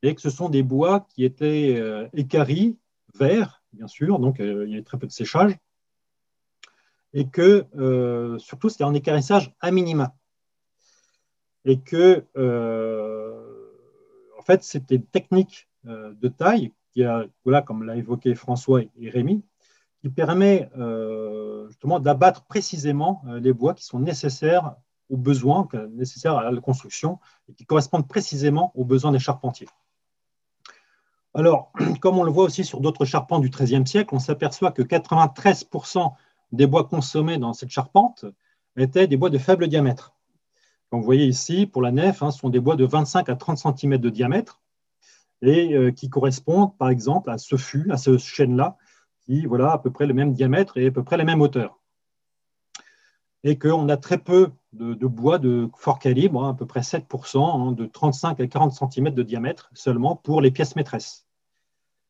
E: et que ce sont des bois qui étaient écaris, verts, bien sûr, donc il y avait très peu de séchage, et que surtout c'était un écarissage à minima et que, euh, en fait, c'était une technique euh, de taille, qui voilà, comme l'a évoqué François et Rémi, qui permet euh, justement d'abattre précisément les bois qui sont nécessaires aux besoins, nécessaires à la construction, et qui correspondent précisément aux besoins des charpentiers. Alors, [CLEARS THROAT] comme on le voit aussi sur d'autres charpents du XIIIe siècle, on s'aperçoit que 93% des bois consommés dans cette charpente étaient des bois de faible diamètre. Comme vous voyez ici, pour la nef, hein, ce sont des bois de 25 à 30 cm de diamètre et euh, qui correspondent, par exemple, à ce fût, à ce chêne-là, qui voilà, à peu près le même diamètre et à peu près la même hauteur. Et qu'on a très peu de, bois de fort calibre, hein, à peu près 7%, hein, de 35 à 40 cm de diamètre seulement pour les pièces maîtresses.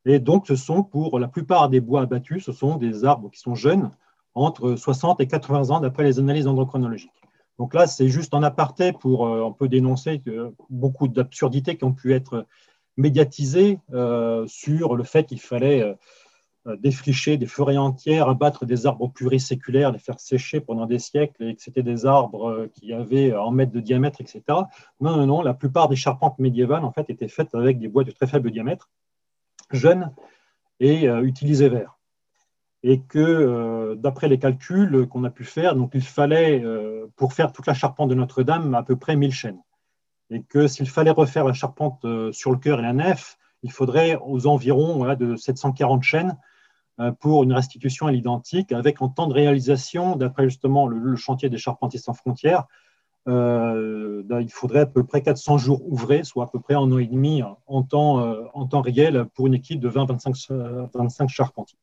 E: Et donc, ce sont pour la plupart des bois abattus, ce sont des arbres qui sont jeunes, entre 60 et 80 ans d'après les analyses dendrochronologiques. Donc là, c'est juste en aparté pour euh, un peu dénoncer beaucoup d'absurdités qui ont pu être médiatisées euh, sur le fait qu'il fallait euh, défricher des forêts entières, abattre des arbres pluriséculaires, les faire sécher pendant des siècles et que c'était des arbres qui avaient un mètre de diamètre, etc. Non, non, non, la plupart des charpentes médiévales en fait étaient faites avec des bois de très faible diamètre, jeunes et utilisés verts et que euh, d'après les calculs qu'on a pu faire, donc il fallait, euh, pour faire toute la charpente de Notre-Dame, à peu près 1000 chaînes. Et que s'il fallait refaire la charpente euh, sur le cœur et la nef, il faudrait aux environs de 740 chaînes pour une restitution à l'identique, avec en temps de réalisation, d'après justement le, chantier des charpentiers sans frontières, ben, il faudrait à peu près 400 jours ouvrés, soit à peu près un an et demi en temps, réel pour une équipe de 20-25 25 charpentiers.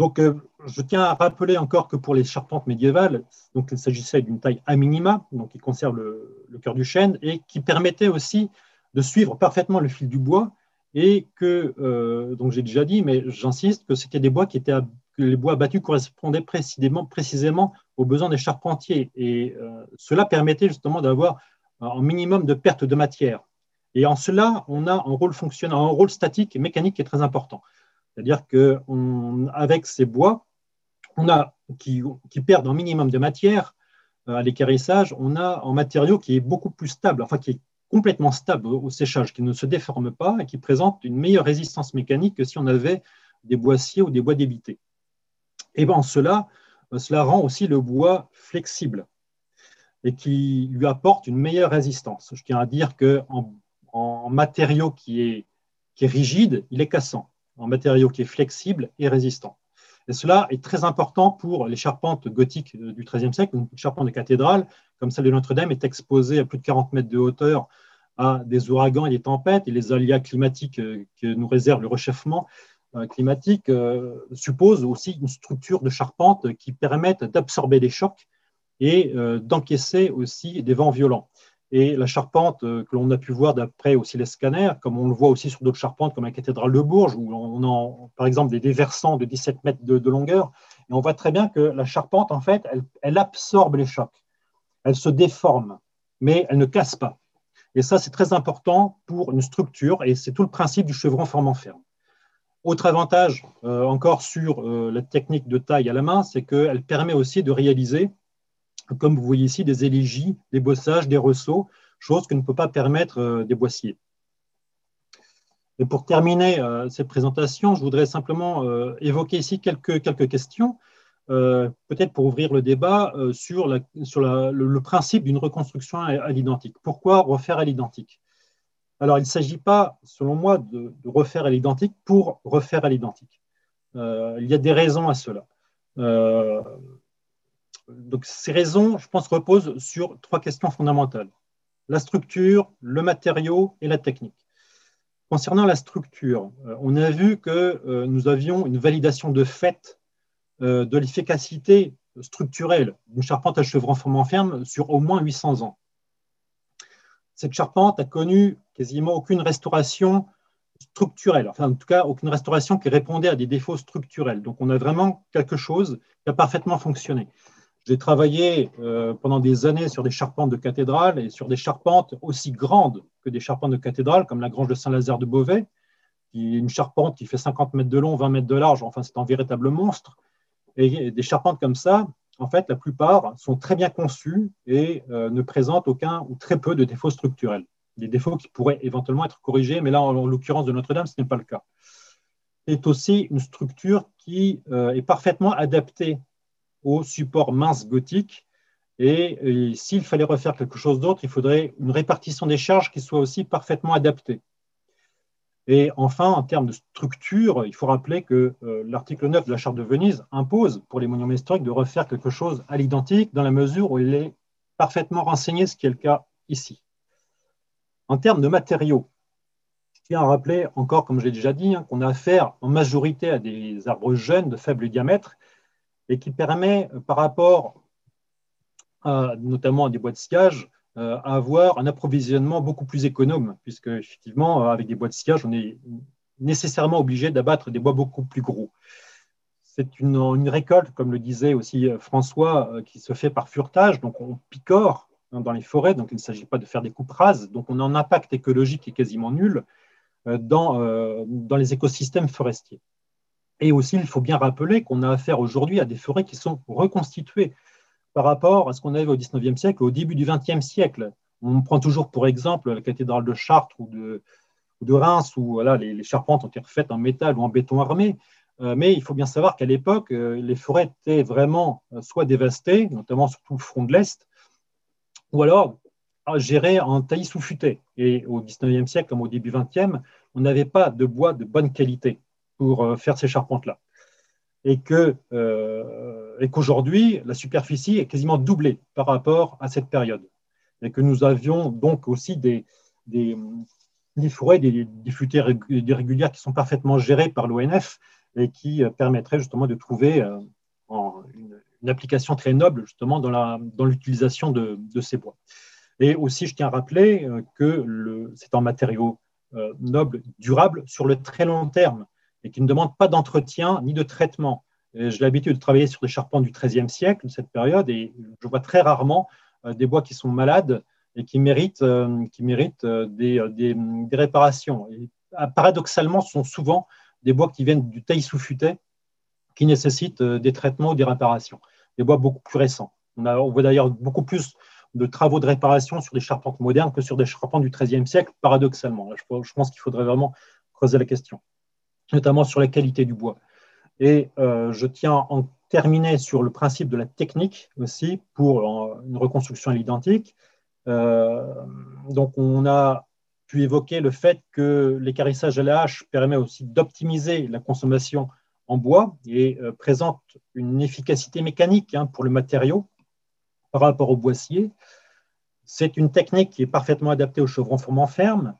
E: Donc, euh, je tiens à rappeler encore que pour les charpentes médiévales, il s'agissait d'une taille à minima, donc qui conserve le, cœur du chêne et qui permettait aussi de suivre parfaitement le fil du bois et que, euh, donc j'ai déjà dit, mais j'insiste, que c'était des bois qui étaient, que les bois battus correspondaient précisément, précisément aux besoins des charpentiers et euh, cela permettait justement d'avoir un minimum de perte de matière. Et en cela, on a un rôle fonctionnel, un rôle statique et mécanique qui est très important. C'est-à-dire qu'avec ces bois, on a, qui, perdent un minimum de matière euh, à l'équarrissage, on a un matériau qui est beaucoup plus stable, enfin qui est complètement stable au séchage, qui ne se déforme pas et qui présente une meilleure résistance mécanique que si on avait des boissiers ou des bois débités. Et bien cela, euh, cela rend aussi le bois flexible et qui lui apporte une meilleure résistance. Je tiens à dire qu'en en, matériau qui est rigide, il est cassant en matériau qui est flexible et résistant. Et cela est très important pour les charpentes gothiques du XIIIe siècle. Une charpente de cathédrale, comme celle de Notre-Dame, est exposée à plus de 40 mètres de hauteur à des ouragans et des tempêtes, et les aléas climatiques euh, que nous réserve le réchauffement euh, climatique euh, supposent aussi une structure de charpente qui permette d'absorber les chocs et d'encaisser aussi des vents violents. Et la charpente euh, que l'on a pu voir d'après aussi les scanners, comme on le voit aussi sur d'autres charpentes comme la cathédrale de Bourges, où on a par exemple des déversants de 17 mètres de, longueur, et on voit très bien que la charpente, en fait, elle, absorbe les chocs, elle se déforme, mais elle ne casse pas. Et ça, c'est très important pour une structure, et c'est tout le principe du chevron formant ferme. Autre avantage euh, encore sur euh, la technique de taille à la main, c'est qu'elle permet aussi de réaliser comme vous voyez ici, des élégies, des bossages, des ressauts, chose que ne peut pas permettre euh, des boissiers. Et pour terminer euh, cette présentation, je voudrais simplement euh, évoquer ici quelques, quelques questions, peut-être pour ouvrir le débat sur, sur le, principe d'une reconstruction à, l'identique. Pourquoi refaire à l'identique? Alors, il ne s'agit pas, selon moi, de, refaire à l'identique pour refaire à l'identique. il y a des raisons à cela donc ces raisons, je pense, reposent sur trois questions fondamentales. La structure, le matériau et la technique. Concernant la structure, euh, on a vu que euh, nous avions une validation de fait euh, de l'efficacité structurelle d'une charpente à chevron formant ferme sur au moins 800 ans. Cette charpente a connu quasiment aucune restauration structurelle, enfin en tout cas aucune restauration qui répondait à des défauts structurels. Donc on a vraiment quelque chose qui a parfaitement fonctionné. J'ai travaillé euh, pendant des années sur des charpentes de cathédrales et sur des charpentes aussi grandes que des charpentes de cathédrales, comme la grange de Saint-Lazare de Beauvais, qui est une charpente qui fait 50 mètres de long, 20 mètres de large, enfin c'est un véritable monstre. Et des charpentes comme ça, en fait, la plupart sont très bien conçues et euh, ne présentent aucun ou très peu de défauts structurels. Des défauts qui pourraient éventuellement être corrigés, mais là, en, l'occurrence de Notre-Dame, ce n'est pas le cas. C'est aussi une structure qui euh, est parfaitement adaptée au support mince gothique. Et, s'il fallait refaire quelque chose d'autre, il faudrait une répartition des charges qui soit aussi parfaitement adaptée. Et enfin, en termes de structure, il faut rappeler que euh, l'article 9 de la Charte de Venise impose pour les monuments historiques de refaire quelque chose à l'identique dans la mesure où il est parfaitement renseigné, ce qui est le cas ici. En termes de matériaux, je tiens à rappeler encore, comme j'ai déjà dit, hein, qu'on a affaire en majorité à des arbres jeunes de faible diamètre et qui permet, par rapport notamment à des bois de sillage, à avoir un approvisionnement beaucoup plus économe, puisque effectivement, avec des bois de sillage, on est nécessairement obligé d'abattre des bois beaucoup plus gros. C'est une, récolte, comme le disait aussi François, qui se fait par furetage, donc on picore dans les forêts, donc il ne s'agit pas de faire des coupes rases, donc on a un impact écologique qui est quasiment nul dans les écosystèmes forestiers. Et aussi, il faut bien rappeler qu'on a affaire aujourd'hui à des forêts qui sont reconstituées par rapport à ce qu'on avait au XIXe siècle, au début du XXe siècle. On prend toujours pour exemple la cathédrale de Chartres ou de, Reims, où voilà, les, charpentes ont été refaites en métal ou en béton armé. Euh, mais il faut bien savoir qu'à l'époque, euh, les forêts étaient vraiment euh, soit dévastées, notamment sur tout le front de l'Est, ou alors gérées en taillis sous futaie. Et au XIXe siècle, comme au début XXe, on n'avait pas de bois de bonne qualité pour euh, faire ces charpentes-là. Et que euh, et qu'aujourd'hui, la superficie est quasiment doublée par rapport à cette période. Et que nous avions donc aussi des, des, forêts, des, des futaies régulières qui sont parfaitement gérées par l'ONF et qui euh, permettraient justement de trouver une, application très noble justement dans l'utilisation dans de, de, ces bois. Et aussi, je tiens à rappeler que c'est un matériau noble, durable sur le très long terme et qui ne demande pas d'entretien ni de traitement. J'ai l'habitude de travailler sur des charpents du XIIIe siècle, de cette période, et je vois très rarement euh, des bois qui sont malades et qui méritent, euh, euh, des, des, réparations. Et, paradoxalement, ce sont souvent des bois qui viennent du taille sous futé qui nécessitent des traitements ou des réparations. Des bois beaucoup plus récents. On, voit d'ailleurs beaucoup plus de travaux de réparation sur des charpentes modernes que sur des charpents du XIIIe siècle, paradoxalement. Je pense qu'il faudrait vraiment creuser la question notamment sur la qualité du bois. Et euh, je tiens à en terminer sur le principe de la technique aussi pour une reconstruction à l'identique. Euh, donc, on a pu évoquer le fait que l'écarissage à la hache permet aussi d'optimiser la consommation en bois et euh, présente une efficacité mécanique hein, pour le matériau par rapport au boissier. C'est une technique qui est parfaitement adaptée au chevron formant ferme.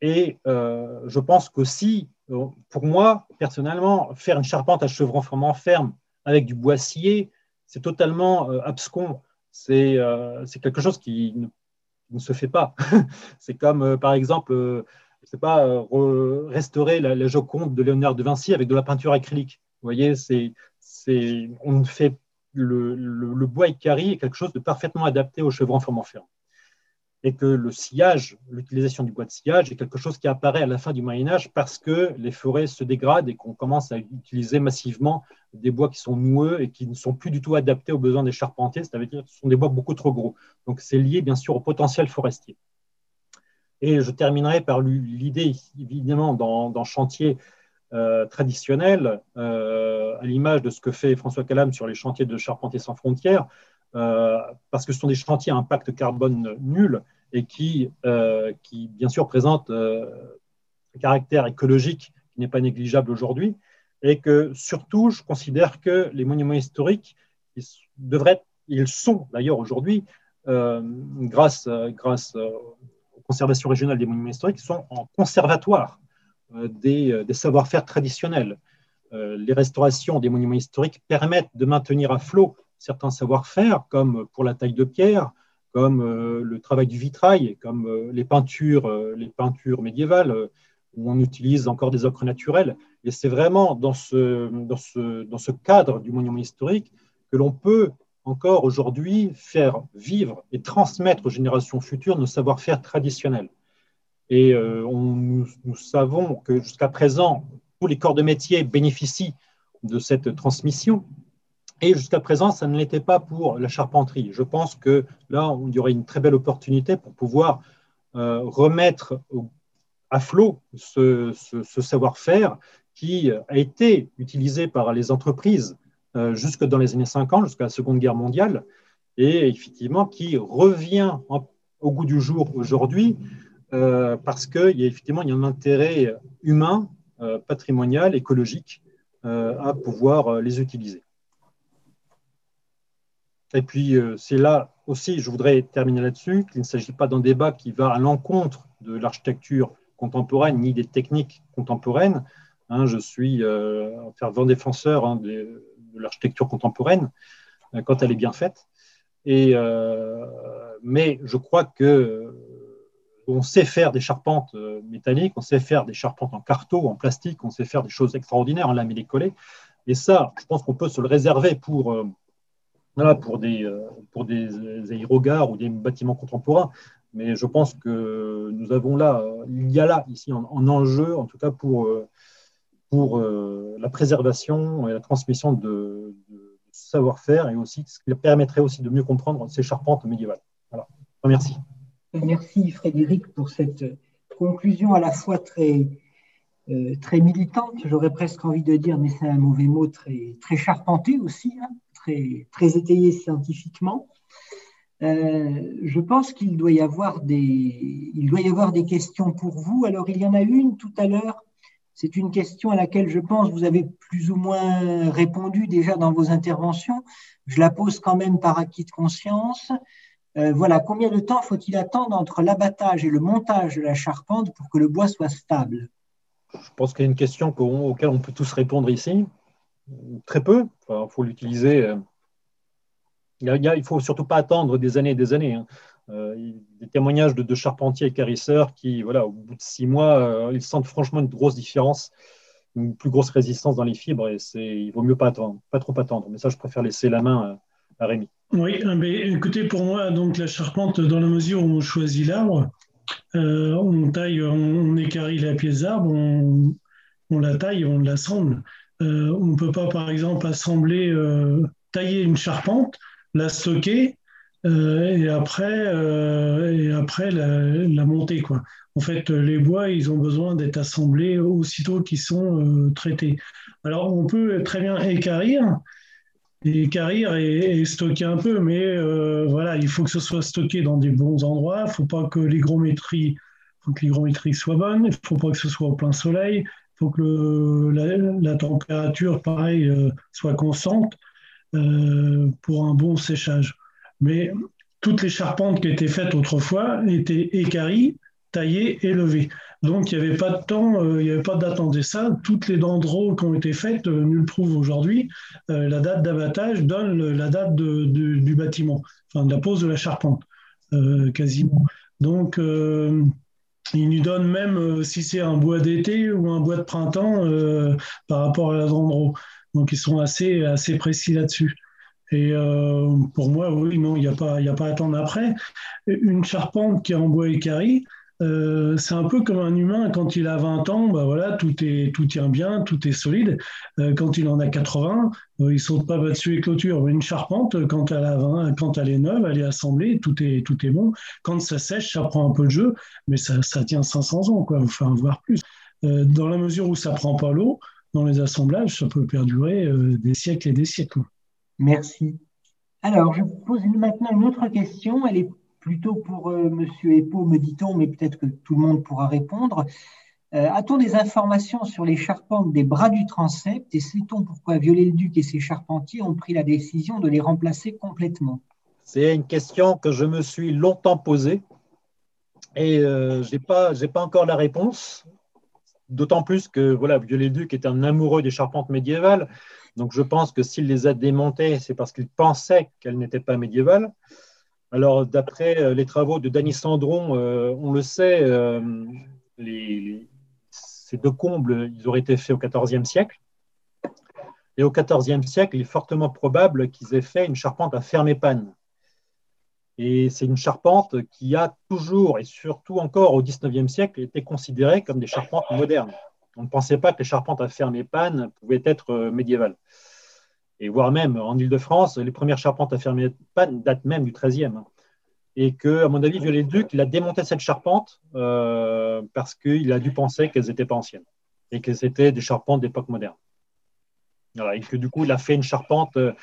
E: Et euh, je pense qu'aussi, euh, pour moi, personnellement, faire une charpente à chevron formant ferme avec du bois scié, c'est totalement euh, abscon. C'est quelque chose qui ne, se fait pas. [LAUGHS] c'est comme, par exemple, je sais pas, restaurer la, Joconde de Léonard de Vinci avec de la peinture acrylique. Vous voyez, on fait le, le, bois écari est quelque chose de parfaitement adapté au chevron formant ferme et que le sillage, l'utilisation du bois de sillage est quelque chose qui apparaît à la fin du Moyen Âge parce que les forêts se dégradent et qu'on commence à utiliser massivement des bois qui sont noueux et qui ne sont plus du tout adaptés aux besoins des charpentiers, c'est-à-dire que ce sont des bois beaucoup trop gros. Donc c'est lié bien sûr au potentiel forestier. Et je terminerai par l'idée, évidemment, dans, dans chantier euh, traditionnel, euh, à l'image de ce que fait François Calam sur les chantiers de Charpentiers sans frontières, euh, parce que ce sont des chantiers à impact carbone nul et qui, euh, qui bien sûr, présentent euh, un caractère écologique qui n'est pas négligeable aujourd'hui, et que surtout, je considère que les monuments historiques, ils devraient, ils sont d'ailleurs aujourd'hui, grâce, grâce aux conservations régionales des monuments historiques, sont en conservatoire des savoir-faire traditionnels. les restaurations des monuments historiques permettent de maintenir à flot certains savoir-faire, comme pour la taille de pierre, comme euh, le travail du vitrail, comme euh, les peintures, euh, les peintures médiévales, où on utilise encore des ocres naturels. Et c'est vraiment dans ce, cadre du monument historique que l'on peut encore aujourd'hui faire vivre et transmettre aux générations futures nos savoir-faire traditionnels. Et nous, nous, savons que jusqu'à présent, tous les corps de métier bénéficient de cette transmission, et jusqu'à présent, ça ne l'était pas pour la charpenterie. Je pense que là, il y aurait une très belle opportunité pour pouvoir euh, remettre à flot ce, savoir-faire qui a été utilisé par les entreprises euh, jusque dans les années 50, jusqu'à la Seconde Guerre mondiale, et effectivement qui revient au goût du jour aujourd'hui euh, parce qu'il y a effectivement y a un intérêt humain, patrimonial, écologique à pouvoir les utiliser. Et puis, euh, c'est là aussi, je voudrais terminer là-dessus, qu'il ne s'agit pas d'un débat qui va à l'encontre de l'architecture contemporaine ni des techniques contemporaines. Hein, je suis euh, un fervent défenseur hein, de, l'architecture contemporaine euh, quand elle est bien faite. Et, mais je crois que on sait faire des charpentes métalliques, on sait faire des charpentes en carto, en plastique, on sait faire des choses extraordinaires en lame et collé. Et ça, je pense qu'on peut se le réserver pour, pour, des, pour des aérogares ou des bâtiments contemporains. Mais je pense que nous avons là, il y a là, ici, en, enjeu, en tout cas pour, pour la préservation et la transmission de, savoir-faire et aussi ce qui permettrait aussi de mieux comprendre ces charpentes médiévales. Voilà. Merci.
A: Merci Frédéric pour cette conclusion à la fois très, euh, très militante, j'aurais presque envie de dire, mais c'est un mauvais mot, très, très charpenté aussi, hein, très, étayé scientifiquement. Euh, je pense qu'il doit, y avoir des, doit y avoir des questions pour vous. Alors, il y en a une tout à l'heure. C'est une question à laquelle je pense vous avez plus ou moins répondu déjà dans vos interventions. Je la pose quand même par acquis de conscience. Euh, voilà, combien de temps faut-il attendre entre l'abattage et le montage de la charpente pour que le bois soit stable?
E: Je pense qu'il y a une question auquel on peut tous répondre ici. Très peu. Il faut l'utiliser. Euh, il ne faut surtout pas attendre des années et des années. Hein. Euh, des témoignages de, charpentiers et carisseurs qui, voilà, au bout de six mois, ils sentent franchement une grosse différence, une plus grosse résistance dans les fibres. Et il vaut mieux pas attendre, pas trop attendre. Mais ça, je préfère laisser la main à Rémi.
D: Oui, mais écoutez, pour moi, donc la charpente, dans la mesure où on choisit l'arbre, euh, on taille, on, écarie la pièce d'arbre, on, la taille, on l'assemble. Euh, on ne peut pas, par exemple, assembler, euh, tailler une charpente, la stocker et après, et après la, monter. Quoi. En fait, les bois, ils ont besoin d'être assemblés aussitôt qu'ils sont traités. Alors, on peut très bien écarir et stocker un peu, mais euh, voilà, il faut que ce soit stocké dans des bons endroits. Il ne faut pas que l'hygrométrie, que l'hygrométrie soit bonne. Il ne faut pas que ce soit au plein soleil. Il faut que la, température, pareil, euh, soit constante euh, pour un bon séchage. Mais toutes les charpentes qui étaient faites autrefois étaient écaries, taillées et levées. Donc, il n'y avait pas de temps, euh, n'y avait pas en dessin. Toutes les dendros qui ont été faites euh, nous le prouvent aujourd'hui. Euh, la date d'abattage donne la date du bâtiment, enfin de la pose de la charpente, quasiment. Donc, il nous donne même si c'est un bois d'été ou un bois de printemps par rapport à la dendro. Donc, ils sont assez, assez précis là-dessus. Et pour moi, oui, non, il n'y a, pas, a pas à attendre après. Une charpente qui est en bois écari, euh, c'est un peu comme un humain, quand il a 20 ans, bah voilà, tout, est, tout tient bien, tout est solide. Euh, quand il en a 80, euh, il saute pas dessus les clôtures. Mais une charpente, quand elle, a 20, quand elle est neuve, elle est assemblée, tout est, tout est bon. Quand ça sèche, ça prend un peu de jeu, mais ça, ça tient 500 ans, quoi, enfin, voire plus. dans la mesure où ça prend pas l'eau, dans les assemblages, ça peut perdurer des siècles et des siècles.
A: Merci. Alors, je vous pose maintenant une autre question. Elle est plutôt pour. Euh, Monsieur Epo, me dit-on, mais peut-être que tout le monde pourra répondre. Euh, a-t-on des informations sur les charpentes des bras du transept et sait-on pourquoi Viollet-le-Duc et ses charpentiers ont pris la décision de les remplacer complètement?
E: C'est une question que je me suis longtemps posée et euh, je n'ai pas, pas encore la réponse. D'autant plus que voilà, Viollet-le-Duc est un amoureux des charpentes médiévales. Donc je pense que s'il les a démontées, c'est parce qu'il pensait qu'elles n'étaient pas médiévales. Alors, d'après euh, les travaux de Dany Sandron, euh, on le sait, euh, ces deux combles, ils auraient été faits au XIVe siècle. Et au XIVe siècle, il est fortement probable qu'ils aient fait une charpente à fermer panne. Et c'est une charpente qui a toujours, et surtout encore au XIXe siècle, été considérée comme des charpentes modernes. On ne pensait pas que les charpentes à fermer panne pouvaient être médiévales et voire même en Ile-de-France, les premières charpentes à fermer panne datent même du XIIIe. Et que, à mon avis, Viollet-le-Duc, il a démonté cette charpente euh, parce qu'il a dû penser qu'elles n'étaient pas anciennes et que c'était des charpentes d'époque moderne. et que du coup, il a fait une charpente euh,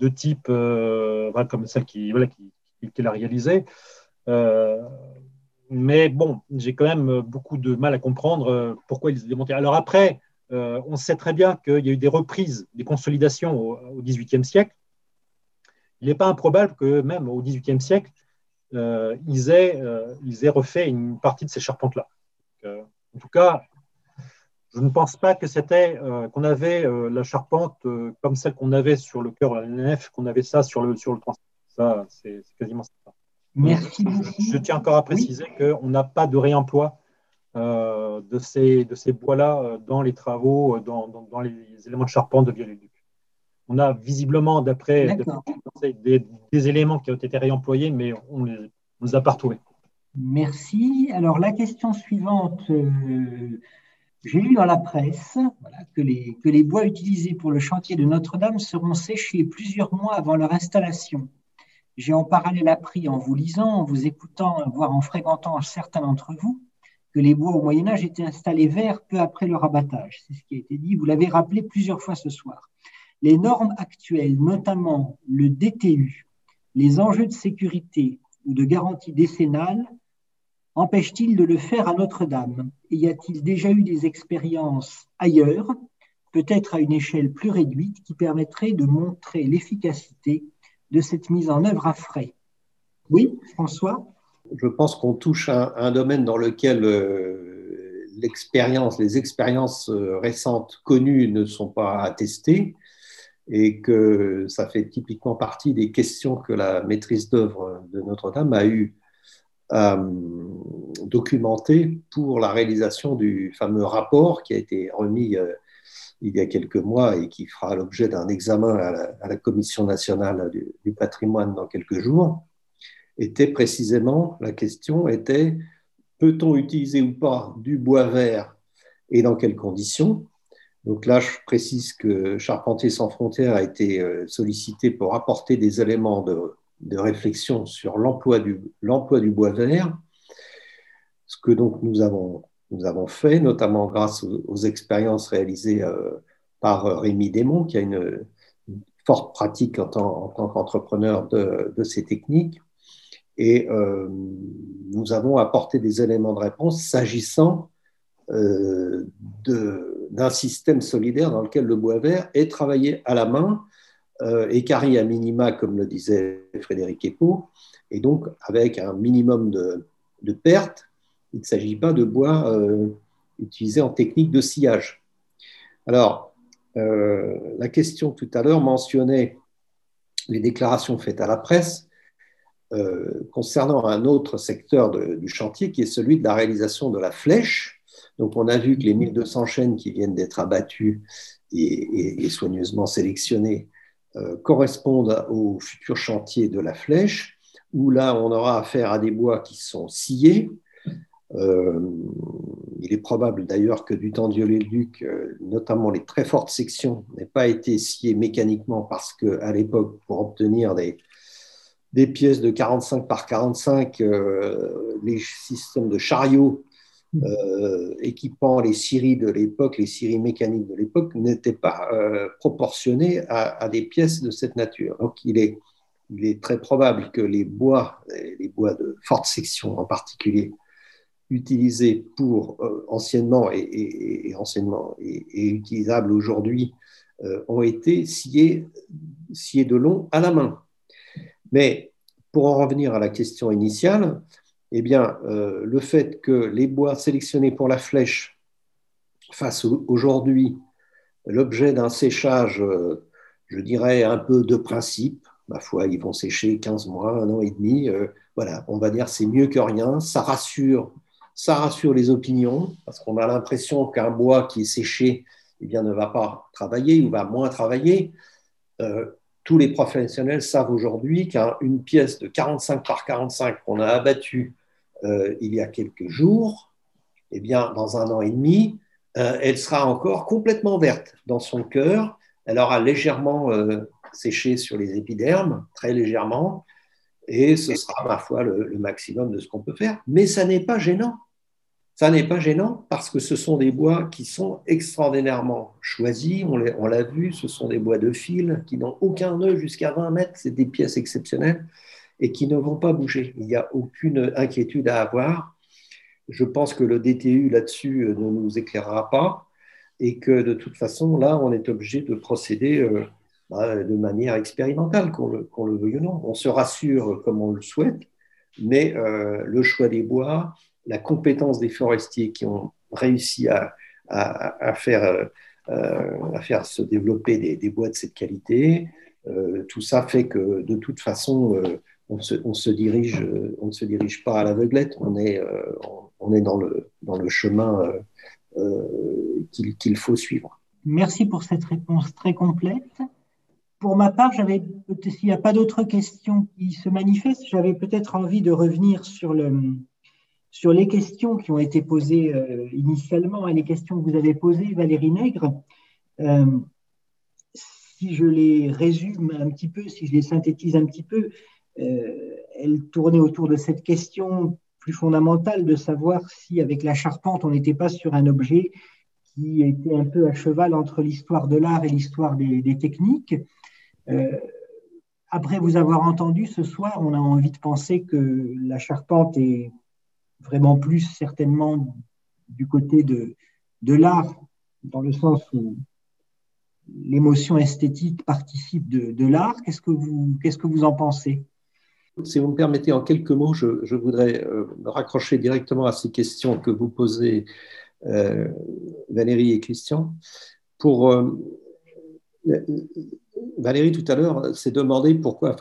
E: de type euh, comme celle qu'il voilà, qui, a réalisée. mais bon, j'ai quand même beaucoup de mal à comprendre pourquoi il s'est démonté. Alors après, euh, on sait très bien qu'il y a eu des reprises, des consolidations au XVIIIe siècle. Il n'est pas improbable que même au XVIIIe siècle, euh, ils, aient, euh, ils, aient, refait une partie de ces charpentes-là. en tout cas, je ne pense pas que c'était qu'on avait la charpente comme celle qu'on avait sur le cœur de la nef, qu'on avait ça sur le, sur le Ça, c'est quasiment ça.
A: Merci
E: Je, tiens encore à préciser qu'on n'a pas de réemploi de ces, de ces bois-là euh, dans les travaux, euh, dans, dans, les éléments de charpente de Viollet-le-Duc. On a visiblement, d'après des, des, éléments qui ont été réemployés, mais on ne les, a pas retrouvés.
A: Merci. Alors, la question suivante. j'ai lu dans la presse que, les, que les bois utilisés pour le chantier de Notre-Dame seront séchés plusieurs mois avant leur installation. J'ai en parallèle appris en vous lisant, en vous écoutant, voire en fréquentant certains d'entre vous, que les bois au Moyen Âge étaient installés verts peu après leur abattage. C'est ce qui a été dit. Vous l'avez rappelé plusieurs fois ce soir. Les normes actuelles, notamment le DTU, les enjeux de sécurité ou de garantie décennale, empêchent-ils de le faire à Notre-Dame? Y a-t-il déjà eu des expériences ailleurs, peut-être à une échelle plus réduite, qui permettraient de montrer l'efficacité de cette mise en œuvre à frais? Oui, François
C: je pense qu'on touche à un, domaine dans lequel euh, l'expérience, les expériences euh, récentes connues ne sont pas attestées et que ça fait typiquement partie des questions que la maîtrise d'œuvre de Notre-Dame a eu à documenter pour la réalisation du fameux rapport qui a été remis euh, il y a quelques mois et qui fera l'objet d'un examen à la, Commission nationale du, patrimoine dans quelques jours était précisément, la question était, peut-on utiliser ou pas du bois vert et dans quelles conditions? Donc là, je précise que Charpentier sans frontières a été euh, sollicité pour apporter des éléments de, réflexion sur l'emploi du, du bois vert, ce que donc nous avons, nous avons fait, notamment grâce aux, expériences réalisées euh, par Rémi Desmond, qui a une, forte pratique en tant, qu'entrepreneur de, de, ces techniques. Et euh, nous avons apporté des éléments de réponse s'agissant euh, d'un système solidaire dans lequel le bois vert est travaillé à la main, euh, écarré à minima, comme le disait Frédéric Epo, et donc avec un minimum de, de pertes. Il ne s'agit pas de bois euh, utilisé en technique de sillage. Alors, la question tout à l'heure mentionnait les déclarations faites à la presse. Euh, concernant un autre secteur du chantier qui est celui de la réalisation de la flèche. Donc, on a vu que les 1200 chaînes qui viennent d'être abattues et, soigneusement sélectionnées euh, correspondent au futur chantier de la flèche, où là, on aura affaire à des bois qui sont sciés. Euh, il est probable d'ailleurs que du temps Viollet-le-Duc, notamment les très fortes sections, n'aient pas été sciées mécaniquement parce qu'à l'époque, pour obtenir des, des pièces de 45 par 45, euh, les systèmes de chariots euh, équipant les scieries de l'époque, les scieries mécaniques de l'époque, n'étaient pas euh, proportionnés à, des pièces de cette nature. Donc il est, il est très probable que les bois, les bois de forte section en particulier, utilisés pour anciennement et, anciennement et, utilisables aujourd'hui, ont été sciés, sciés de long à la main. Mais pour en revenir à la question initiale, eh bien, euh, le fait que les bois sélectionnés pour la flèche fassent aujourd'hui l'objet d'un séchage, euh, je dirais, un peu de principe, ma foi, ils vont sécher 15 mois, un an et demi, euh, voilà, on va dire c'est mieux que rien, ça rassure, ça rassure les opinions, parce qu'on a l'impression qu'un bois qui est séché eh bien, ne va pas travailler ou va moins travailler tous les professionnels savent aujourd'hui qu'une pièce de 45 par 45 qu'on a abattue euh, il y a quelques jours, eh bien, dans un an et demi, euh, elle sera encore complètement verte dans son cœur. Elle aura légèrement euh, séché sur les épidermes, très légèrement, et ce sera, ma foi, le maximum de ce qu'on peut faire. Mais ça n'est pas gênant. Ça n'est pas gênant parce que ce sont des bois qui sont extraordinairement choisis. On l'a vu, ce sont des bois de fil qui n'ont aucun nœud jusqu'à 20 mètres. C'est des pièces exceptionnelles et qui ne vont pas bouger. Il n'y a aucune inquiétude à avoir. Je pense que le DTU là-dessus euh, ne nous éclairera pas et que de toute façon, là, on est obligé de procéder euh, bah, de manière expérimentale, qu'on le, le, veuille ou non. On se rassure comme on le souhaite, mais euh, le choix des bois, la compétence des forestiers qui ont réussi à, euh, faire, se développer des, bois de cette qualité, tout ça fait que de toute façon, dirige, on ne se dirige pas à l'aveuglette, on est, dans, le, chemin qu'il faut suivre.
A: Merci pour cette réponse très complète. Pour ma part, s'il n'y a pas d'autres questions qui se manifestent, j'avais peut-être envie de revenir sur, le, sur les questions qui ont été posées euh, initialement et les questions que vous avez posées, Valérie Nègre. Euh, si je les résume un petit peu, si je les synthétise un petit peu, euh, elles tournaient autour de cette question plus fondamentale de savoir si avec la charpente, on n'était pas sur un objet qui était un peu à cheval entre l'histoire de l'art et l'histoire des, techniques. Après vous avoir entendu ce soir, on a envie de penser que la charpente est vraiment plus certainement du côté de, de l'art, dans le sens où l'émotion esthétique participe de, de l'art. Qu'est-ce que, vous, qu'est-ce que vous en pensez?
C: Si vous me permettez, en quelques mots, je, je voudrais euh, me raccrocher directement à ces questions que vous posez euh, Valérie et Christian. Pour euh, Valérie tout à l'heure s'est demandé pourquoi,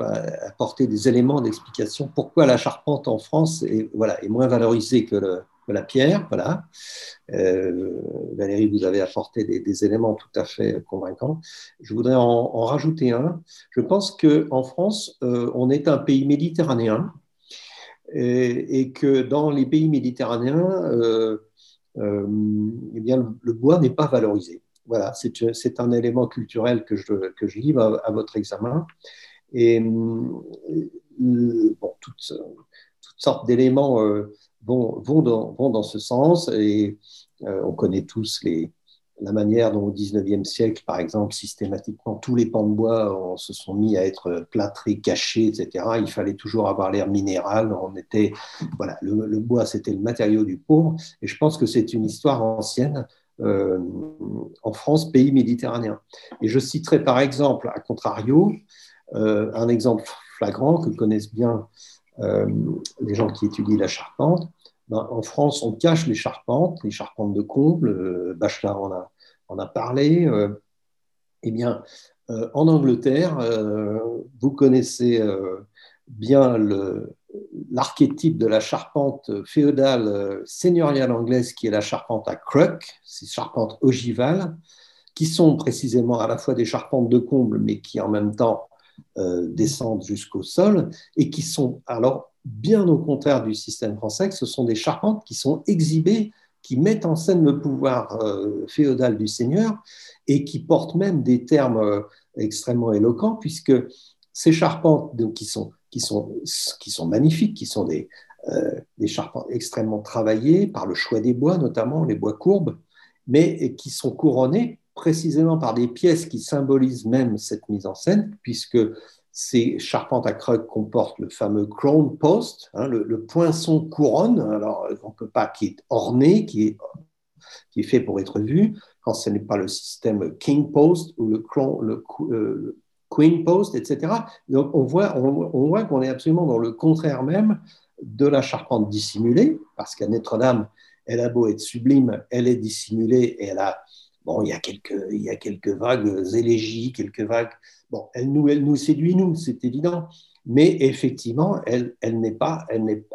C: apporter des éléments d'explication, pourquoi la charpente en France est, moins valorisée que, la pierre. Voilà. Euh, Valérie, vous avez apporté des, éléments tout à fait convaincants. Je voudrais en, rajouter un. Je pense qu'en France, on est un pays méditerranéen et, et, que dans les pays méditerranéens, euh, eh bien, le, bois n'est pas valorisé. Voilà, c'est un élément culturel que je, livre à, votre examen. Et euh, bon, toutes, sortes d'éléments euh, vont, dans, ce sens. Et on connaît tous les, la manière dont au XIXe siècle, par exemple, systématiquement, tous les pans de bois se sont mis à être plâtrés, cachés, etc. Il fallait toujours avoir l'air minéral. On était, voilà, le, bois, c'était le matériau du pauvre. Et je pense que c'est une histoire ancienne euh, en France, pays méditerranéen. Et je citerai par exemple, à contrario, euh, un exemple flagrant que connaissent bien euh, les gens qui étudient la charpente. Ben, en France, on cache les charpentes, les charpentes de comble. Bachelard en a, en a parlé. Eh bien, en Angleterre, vous connaissez bien l'archétype de la charpente féodale seigneuriale anglaise qui est la charpente à croc, ces charpentes ogivales, qui sont précisément à la fois des charpentes de comble, mais qui en même temps descendent jusqu'au sol, et qui sont alors bien au contraire du système français, ce sont des charpentes qui sont exhibées, qui mettent en scène le pouvoir euh, féodal du seigneur et qui portent même des termes euh, extrêmement éloquents, puisque ces charpentes qui, sont, qui, sont, qui sont magnifiques, qui sont des, euh, des charpentes extrêmement travaillées par le choix des bois, notamment les bois courbes, mais qui sont couronnées précisément par des pièces qui symbolisent même cette mise en scène, puisque ces charpentes à croc comportent le fameux crown post, hein, le, poinçon couronne, alors on peut pas, qui est orné, qui est, qui est fait pour être vu, quand ce n'est pas le système king post ou le, crown, le, euh, queen post, etc. Donc on voit, on, voit qu'on est absolument dans le contraire même de la charpente dissimulée, parce qu'à Notre-Dame, elle a beau être sublime, elle est dissimulée et elle a, bon, il y a quelques, il y a quelques vagues élégies, quelques vagues Bon, elle nous, elle nous séduit, nous, c'est évident. Mais effectivement, elle, n'est pas,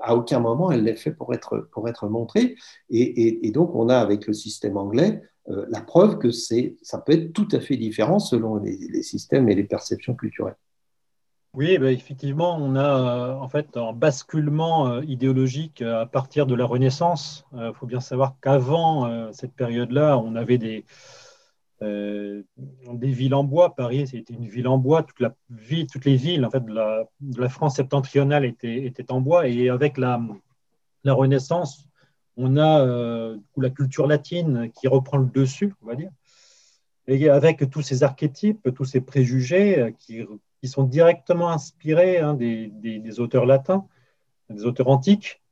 C: à aucun moment, elle n'est faite pour être, montrée. Et, donc, on a avec le système anglais euh, la preuve que ça peut être tout à fait différent selon les, systèmes et les perceptions culturelles.
E: Oui, ben, effectivement, on a euh, en fait un basculement euh, idéologique à partir de la Renaissance. Il faut bien savoir qu'avant cette période-là, on avait des, euh, des villes en bois. Paris, c'était une ville en bois. Toute la vie, toutes les villes en fait, de, la, France septentrionale étaient, étaient, en bois. Et avec la, la Renaissance, on a euh, la culture latine qui reprend le dessus, on va dire. Et avec tous ces archétypes, tous ces préjugés euh, qui, qui sont directement inspirés hein, des, des, auteurs latins, des auteurs antiques,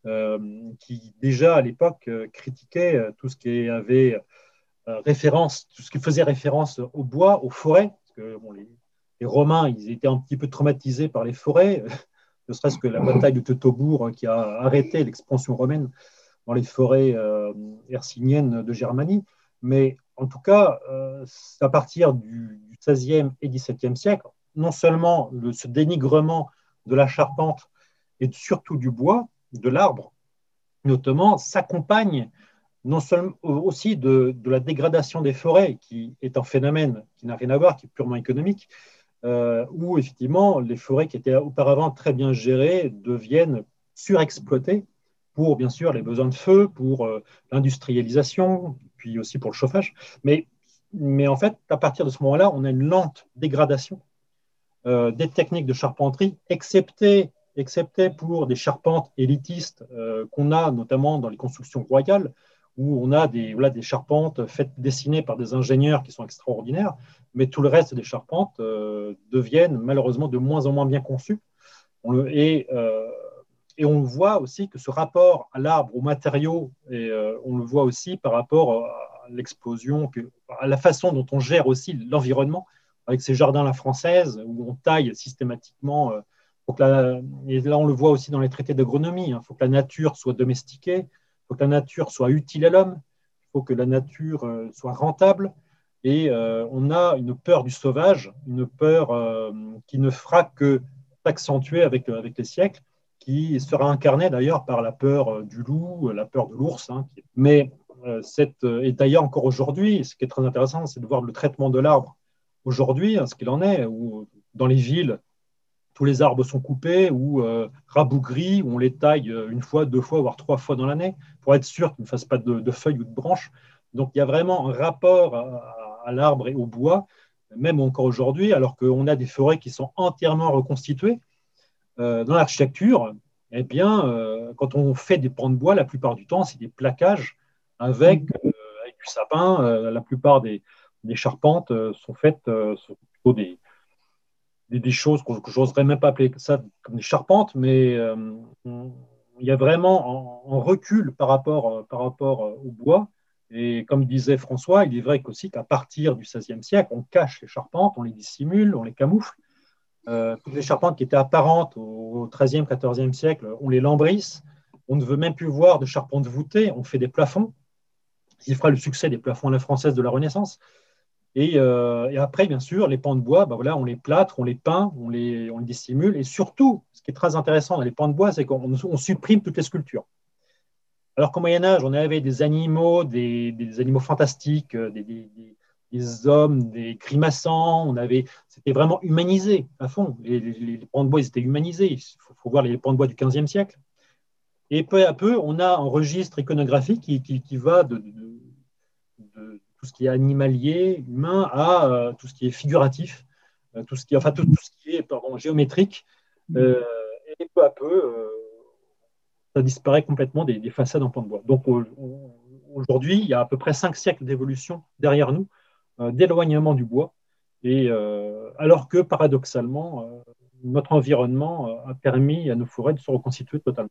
E: qui déjà à l'époque critiquaient tout ce qui avait euh, référence, tout ce qui faisait référence au bois, aux forêts, parce que les, Romains, ils étaient un petit peu traumatisés par les forêts, [LAUGHS] ne serait-ce que la bataille de Teutobourg qui a arrêté l'expansion romaine dans les forêts euh, hercyniennes de Germanie. Mais en tout cas, euh, à partir du, XVIe et XVIIe siècle, non seulement ce dénigrement de la charpente et surtout du bois, de l'arbre, notamment, s'accompagne non seulement aussi de, la dégradation des forêts, qui est un phénomène qui n'a rien à voir, qui est purement économique, euh, où effectivement les forêts qui étaient auparavant très bien gérées deviennent surexploitées pour bien sûr les besoins de feu, pour euh, l'industrialisation, puis aussi pour le chauffage. Mais, mais en fait, à partir de ce moment-là, on a une lente dégradation euh, des techniques de charpenterie, excepté, excepté pour des charpentes élitistes qu'on a notamment dans les constructions royales, où on a des, voilà, des charpentes faites, dessinées par des ingénieurs qui sont extraordinaires, mais tout le reste des charpentes euh, deviennent malheureusement de moins en moins bien conçues. et, euh, et, on voit aussi que ce rapport à l'arbre, aux matériaux, et euh, on le voit aussi par rapport à l'explosion, à la façon dont on gère aussi l'environnement, avec ces jardins la française, où on taille systématiquement. et là, on le voit aussi dans les traités d'agronomie, il hein, faut que la nature soit domestiquée, il faut que la nature soit utile à l'homme, il faut que la nature euh, soit rentable. Et euh, on a une peur du sauvage, une peur euh, qui ne fera que s'accentuer avec, les siècles, qui sera incarnée d'ailleurs par la peur du loup, la peur de l'ours. Hein, mais cette, et d'ailleurs encore aujourd'hui, ce qui est très intéressant, c'est de voir le traitement de l'arbre aujourd'hui, hein, ce qu'il en est, où dans les villes, tous les arbres sont coupés ou euh, rabougris, on les taille euh, une fois, deux fois, voire trois fois dans l'année, pour être sûr qu'ils ne fassent pas de, feuilles ou de branches. Donc il y a vraiment un rapport à, l'arbre et au bois, même encore aujourd'hui, alors qu'on a des forêts qui sont entièrement reconstituées. Euh, dans l'architecture, eh bien, quand on fait des pans de bois, la plupart du temps, c'est des plaquages avec, du sapin. la plupart des, des charpentes sont faites sont plutôt des, des, choses que, j'oserais même pas appeler ça comme des charpentes, mais euh, il y a vraiment un, recul par rapport, euh, par rapport euh, au bois. Et comme disait François, il est vrai aussi qu'à partir du XVIe siècle, on cache les charpentes, on les dissimule, on les camoufle. toutes les charpentes qui étaient apparentes au XIIIe, XIVe siècle, on les lambrisse. On ne veut même plus voir de charpentes voûtées, on fait des plafonds. Il fera le succès des plafonds à la française de la Renaissance. Euh, et, après, bien sûr, les pans de bois, bah voilà, on les plâtre, on les peint, on les, on les dissimule. Et surtout, ce qui est très intéressant dans les pans de bois, c'est qu'on supprime toutes les sculptures. Alors qu'au Moyen Âge, on avait des animaux, des, des animaux fantastiques, euh, des, des, hommes, des grimaçants. On c'était vraiment humanisé à fond. Les, les, pans de bois, ils étaient humanisés. Il faut, voir les pans de bois du XVe siècle. Et peu à peu, on a un registre iconographique qui, qui, qui va de, de tout ce qui est animalier, humain, à euh, tout ce qui est figuratif, euh, tout ce qui, enfin tout, ce qui est pardon, géométrique. Mm. Euh, et peu à peu, ça disparaît complètement des, façades en pan de bois. Donc aujourd'hui, il y a à peu près cinq siècles d'évolution derrière nous, d'éloignement du bois, et alors que paradoxalement, notre environnement a permis à nos forêts de se reconstituer totalement.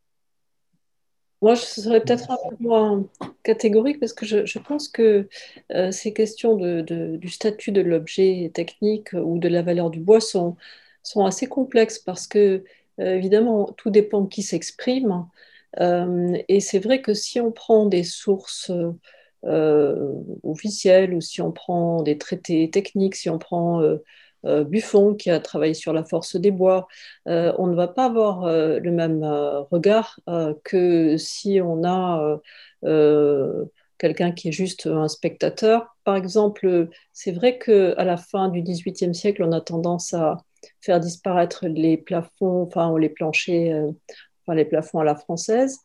B: Moi, je serais peut-être un peu moins catégorique parce que je, pense que euh, ces questions du statut de l'objet technique ou de la valeur du bois sont, sont assez complexes parce que, euh, évidemment, tout dépend de qui s'exprime. Euh, et c'est vrai que si on prend des sources officielles ou si on prend des traités techniques, si on prend Buffon qui a travaillé sur la force des bois, euh, on ne va pas avoir euh, le même regard que si on a quelqu'un qui est juste un spectateur. Par exemple, c'est vrai qu'à la fin du XVIIIe siècle, on a tendance à faire disparaître les plafonds, enfin les planchers, enfin les plafonds à la française.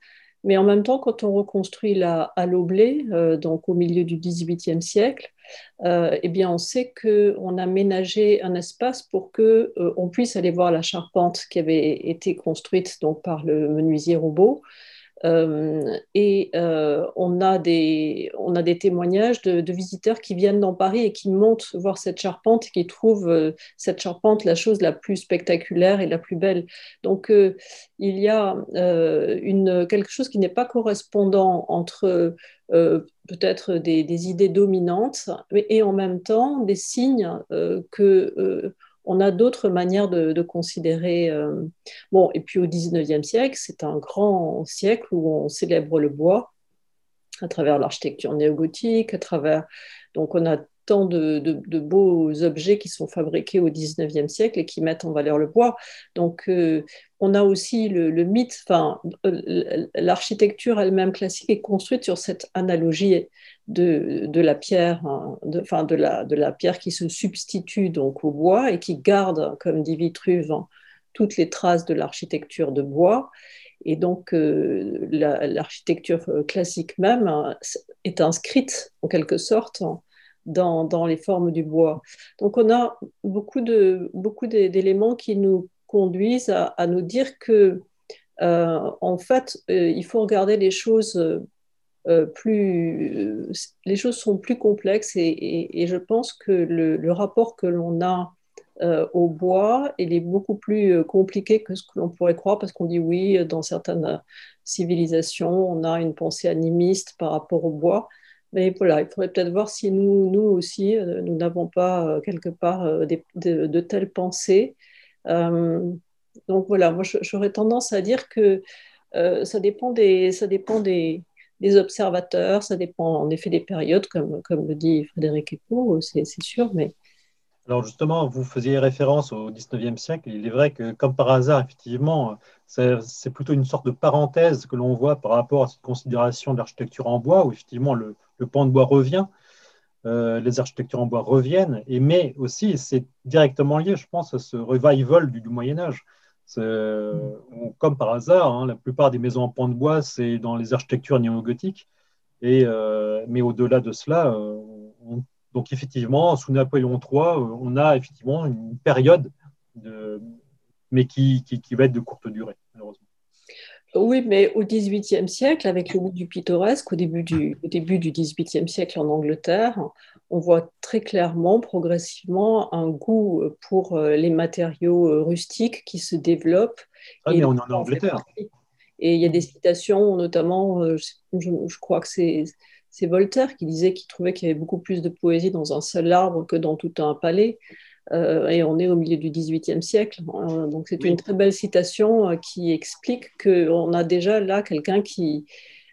B: Mais en même temps, quand on reconstruit la halle au blé, donc au milieu du XVIIIe siècle, euh, eh bien, on sait qu'on a ménagé un espace pour que euh, on puisse aller voir la charpente qui avait été construite donc par le menuisier robot euh, et euh, on, a des, on a des témoignages de, visiteurs qui viennent dans Paris et qui montent voir cette charpente et qui trouvent euh, cette charpente la chose la plus spectaculaire et la plus belle. Donc il y a une, quelque chose qui n'est pas correspondant entre peut-être des, idées dominantes et en même temps des signes que on a d'autres manières de, considérer. Euh, bon, et puis au XIXe siècle, c'est un grand siècle où on célèbre le bois à travers l'architecture néogothique, à travers. Donc on a tant de, beaux objets qui sont fabriqués au 19e siècle et qui mettent en valeur le bois. Donc, euh, on a aussi le, mythe, enfin, l'architecture elle-même classique est construite sur cette analogie de, la pierre, hein, de, enfin, de, la, de la pierre qui se substitue donc au bois et qui garde, comme dit Vitruve, hein, toutes les traces de l'architecture de bois. Et donc, euh, l'architecture classique même hein, est inscrite, en quelque sorte, dans, dans, les formes du bois. Donc, on a beaucoup d'éléments beaucoup qui nous conduisent à, nous dire que, euh, en fait, euh, il faut regarder les choses plus. les choses sont plus complexes et, je pense que le, rapport que l'on a euh, au bois, il est beaucoup plus euh, compliqué que ce que l'on pourrait croire, parce qu'on dit oui, dans certaines euh, civilisations, on a une pensée animiste par rapport au bois. Mais voilà, il faudrait peut-être voir si nous, nous aussi, nous n'avons pas quelque part de, telles pensées. donc voilà, moi j'aurais tendance à dire que ça dépend des, ça dépend des, des, observateurs, ça dépend en effet des périodes, comme, le dit Frédéric Epo, c'est sûr, mais
E: alors justement, vous faisiez référence au 19e siècle. Il est vrai que, comme par hasard, effectivement, c'est plutôt une sorte de parenthèse que l'on voit par rapport à cette considération de l'architecture en bois, où effectivement le, pan de bois revient, euh, les architectures en bois reviennent, et, mais aussi c'est directement lié, je pense, à ce revival du, Moyen Âge. Comme par hasard, hein, la plupart des maisons en pan de bois, c'est dans les architectures néo-gothiques, euh, mais au-delà de cela, euh, on donc effectivement, sous Napoléon III, euh, on a effectivement une période, de, mais qui, qui, va être de courte durée, malheureusement.
B: Oui, mais au XVIIIe siècle, avec le goût du pittoresque, au début du XVIIIe siècle en Angleterre, on voit très clairement, progressivement, un goût pour euh, les matériaux euh, rustiques qui se développent.
E: Ah, mais on est en Angleterre.
B: Et il y a des citations, notamment, je crois que c'est c'est Voltaire qui disait qu'il trouvait qu'il y avait beaucoup plus de poésie dans un seul arbre que dans tout un palais. Euh, et on est au milieu du XVIIIe siècle. Euh, donc c'est une très belle citation euh, qui explique qu'on a déjà là quelqu'un qui,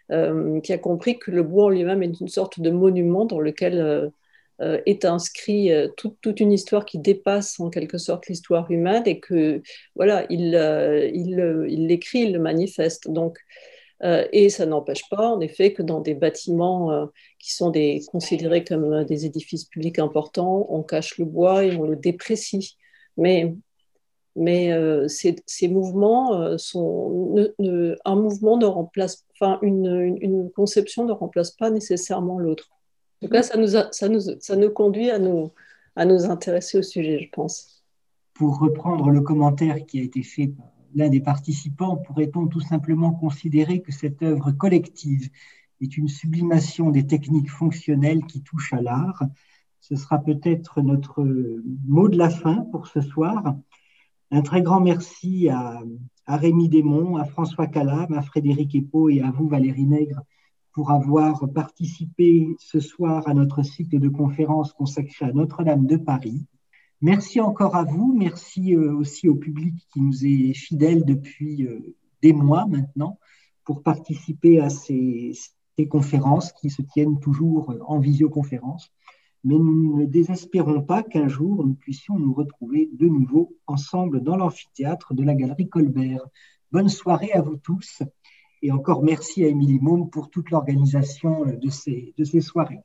B: qui a compris que le bois en lui-même est une sorte de monument dans lequel est inscrit toute, toute, une histoire qui dépasse en quelque sorte l'histoire humaine et que voilà, il, il, il l'écrit, il le manifeste. Donc euh, et ça n'empêche pas, en effet, que dans des bâtiments euh, qui sont des, considérés comme euh, des édifices publics importants, on cache le bois et on le déprécie. Mais, mais ces, ces, mouvements sont. un mouvement ne remplace. Enfin, une, une, conception ne remplace pas nécessairement l'autre. En tout cas, ça nous, conduit à nous, intéresser au sujet, je pense.
A: Pour reprendre le commentaire qui a été fait par l'un des participants, pourrait-on tout simplement considérer que cette œuvre collective est une sublimation des techniques fonctionnelles qui touchent à l'art? Ce sera peut-être notre mot de la fin pour ce soir. Un très grand merci à, Rémi Desmond, à François Calam, à Frédéric Epo et à vous, Valérie Nègre, pour avoir participé ce soir à notre cycle de conférences consacré à Notre-Dame de Paris. Merci encore à vous, merci euh, aussi au public qui nous est fidèle depuis euh, des mois maintenant pour participer à ces, conférences qui se tiennent toujours en visioconférence. Mais nous ne désespérons pas qu'un jour nous puissions nous retrouver de nouveau ensemble dans l'amphithéâtre de la Galerie Colbert. Bonne soirée à vous tous et encore merci à Émilie Môme pour toute l'organisation de ces, de ces soirées.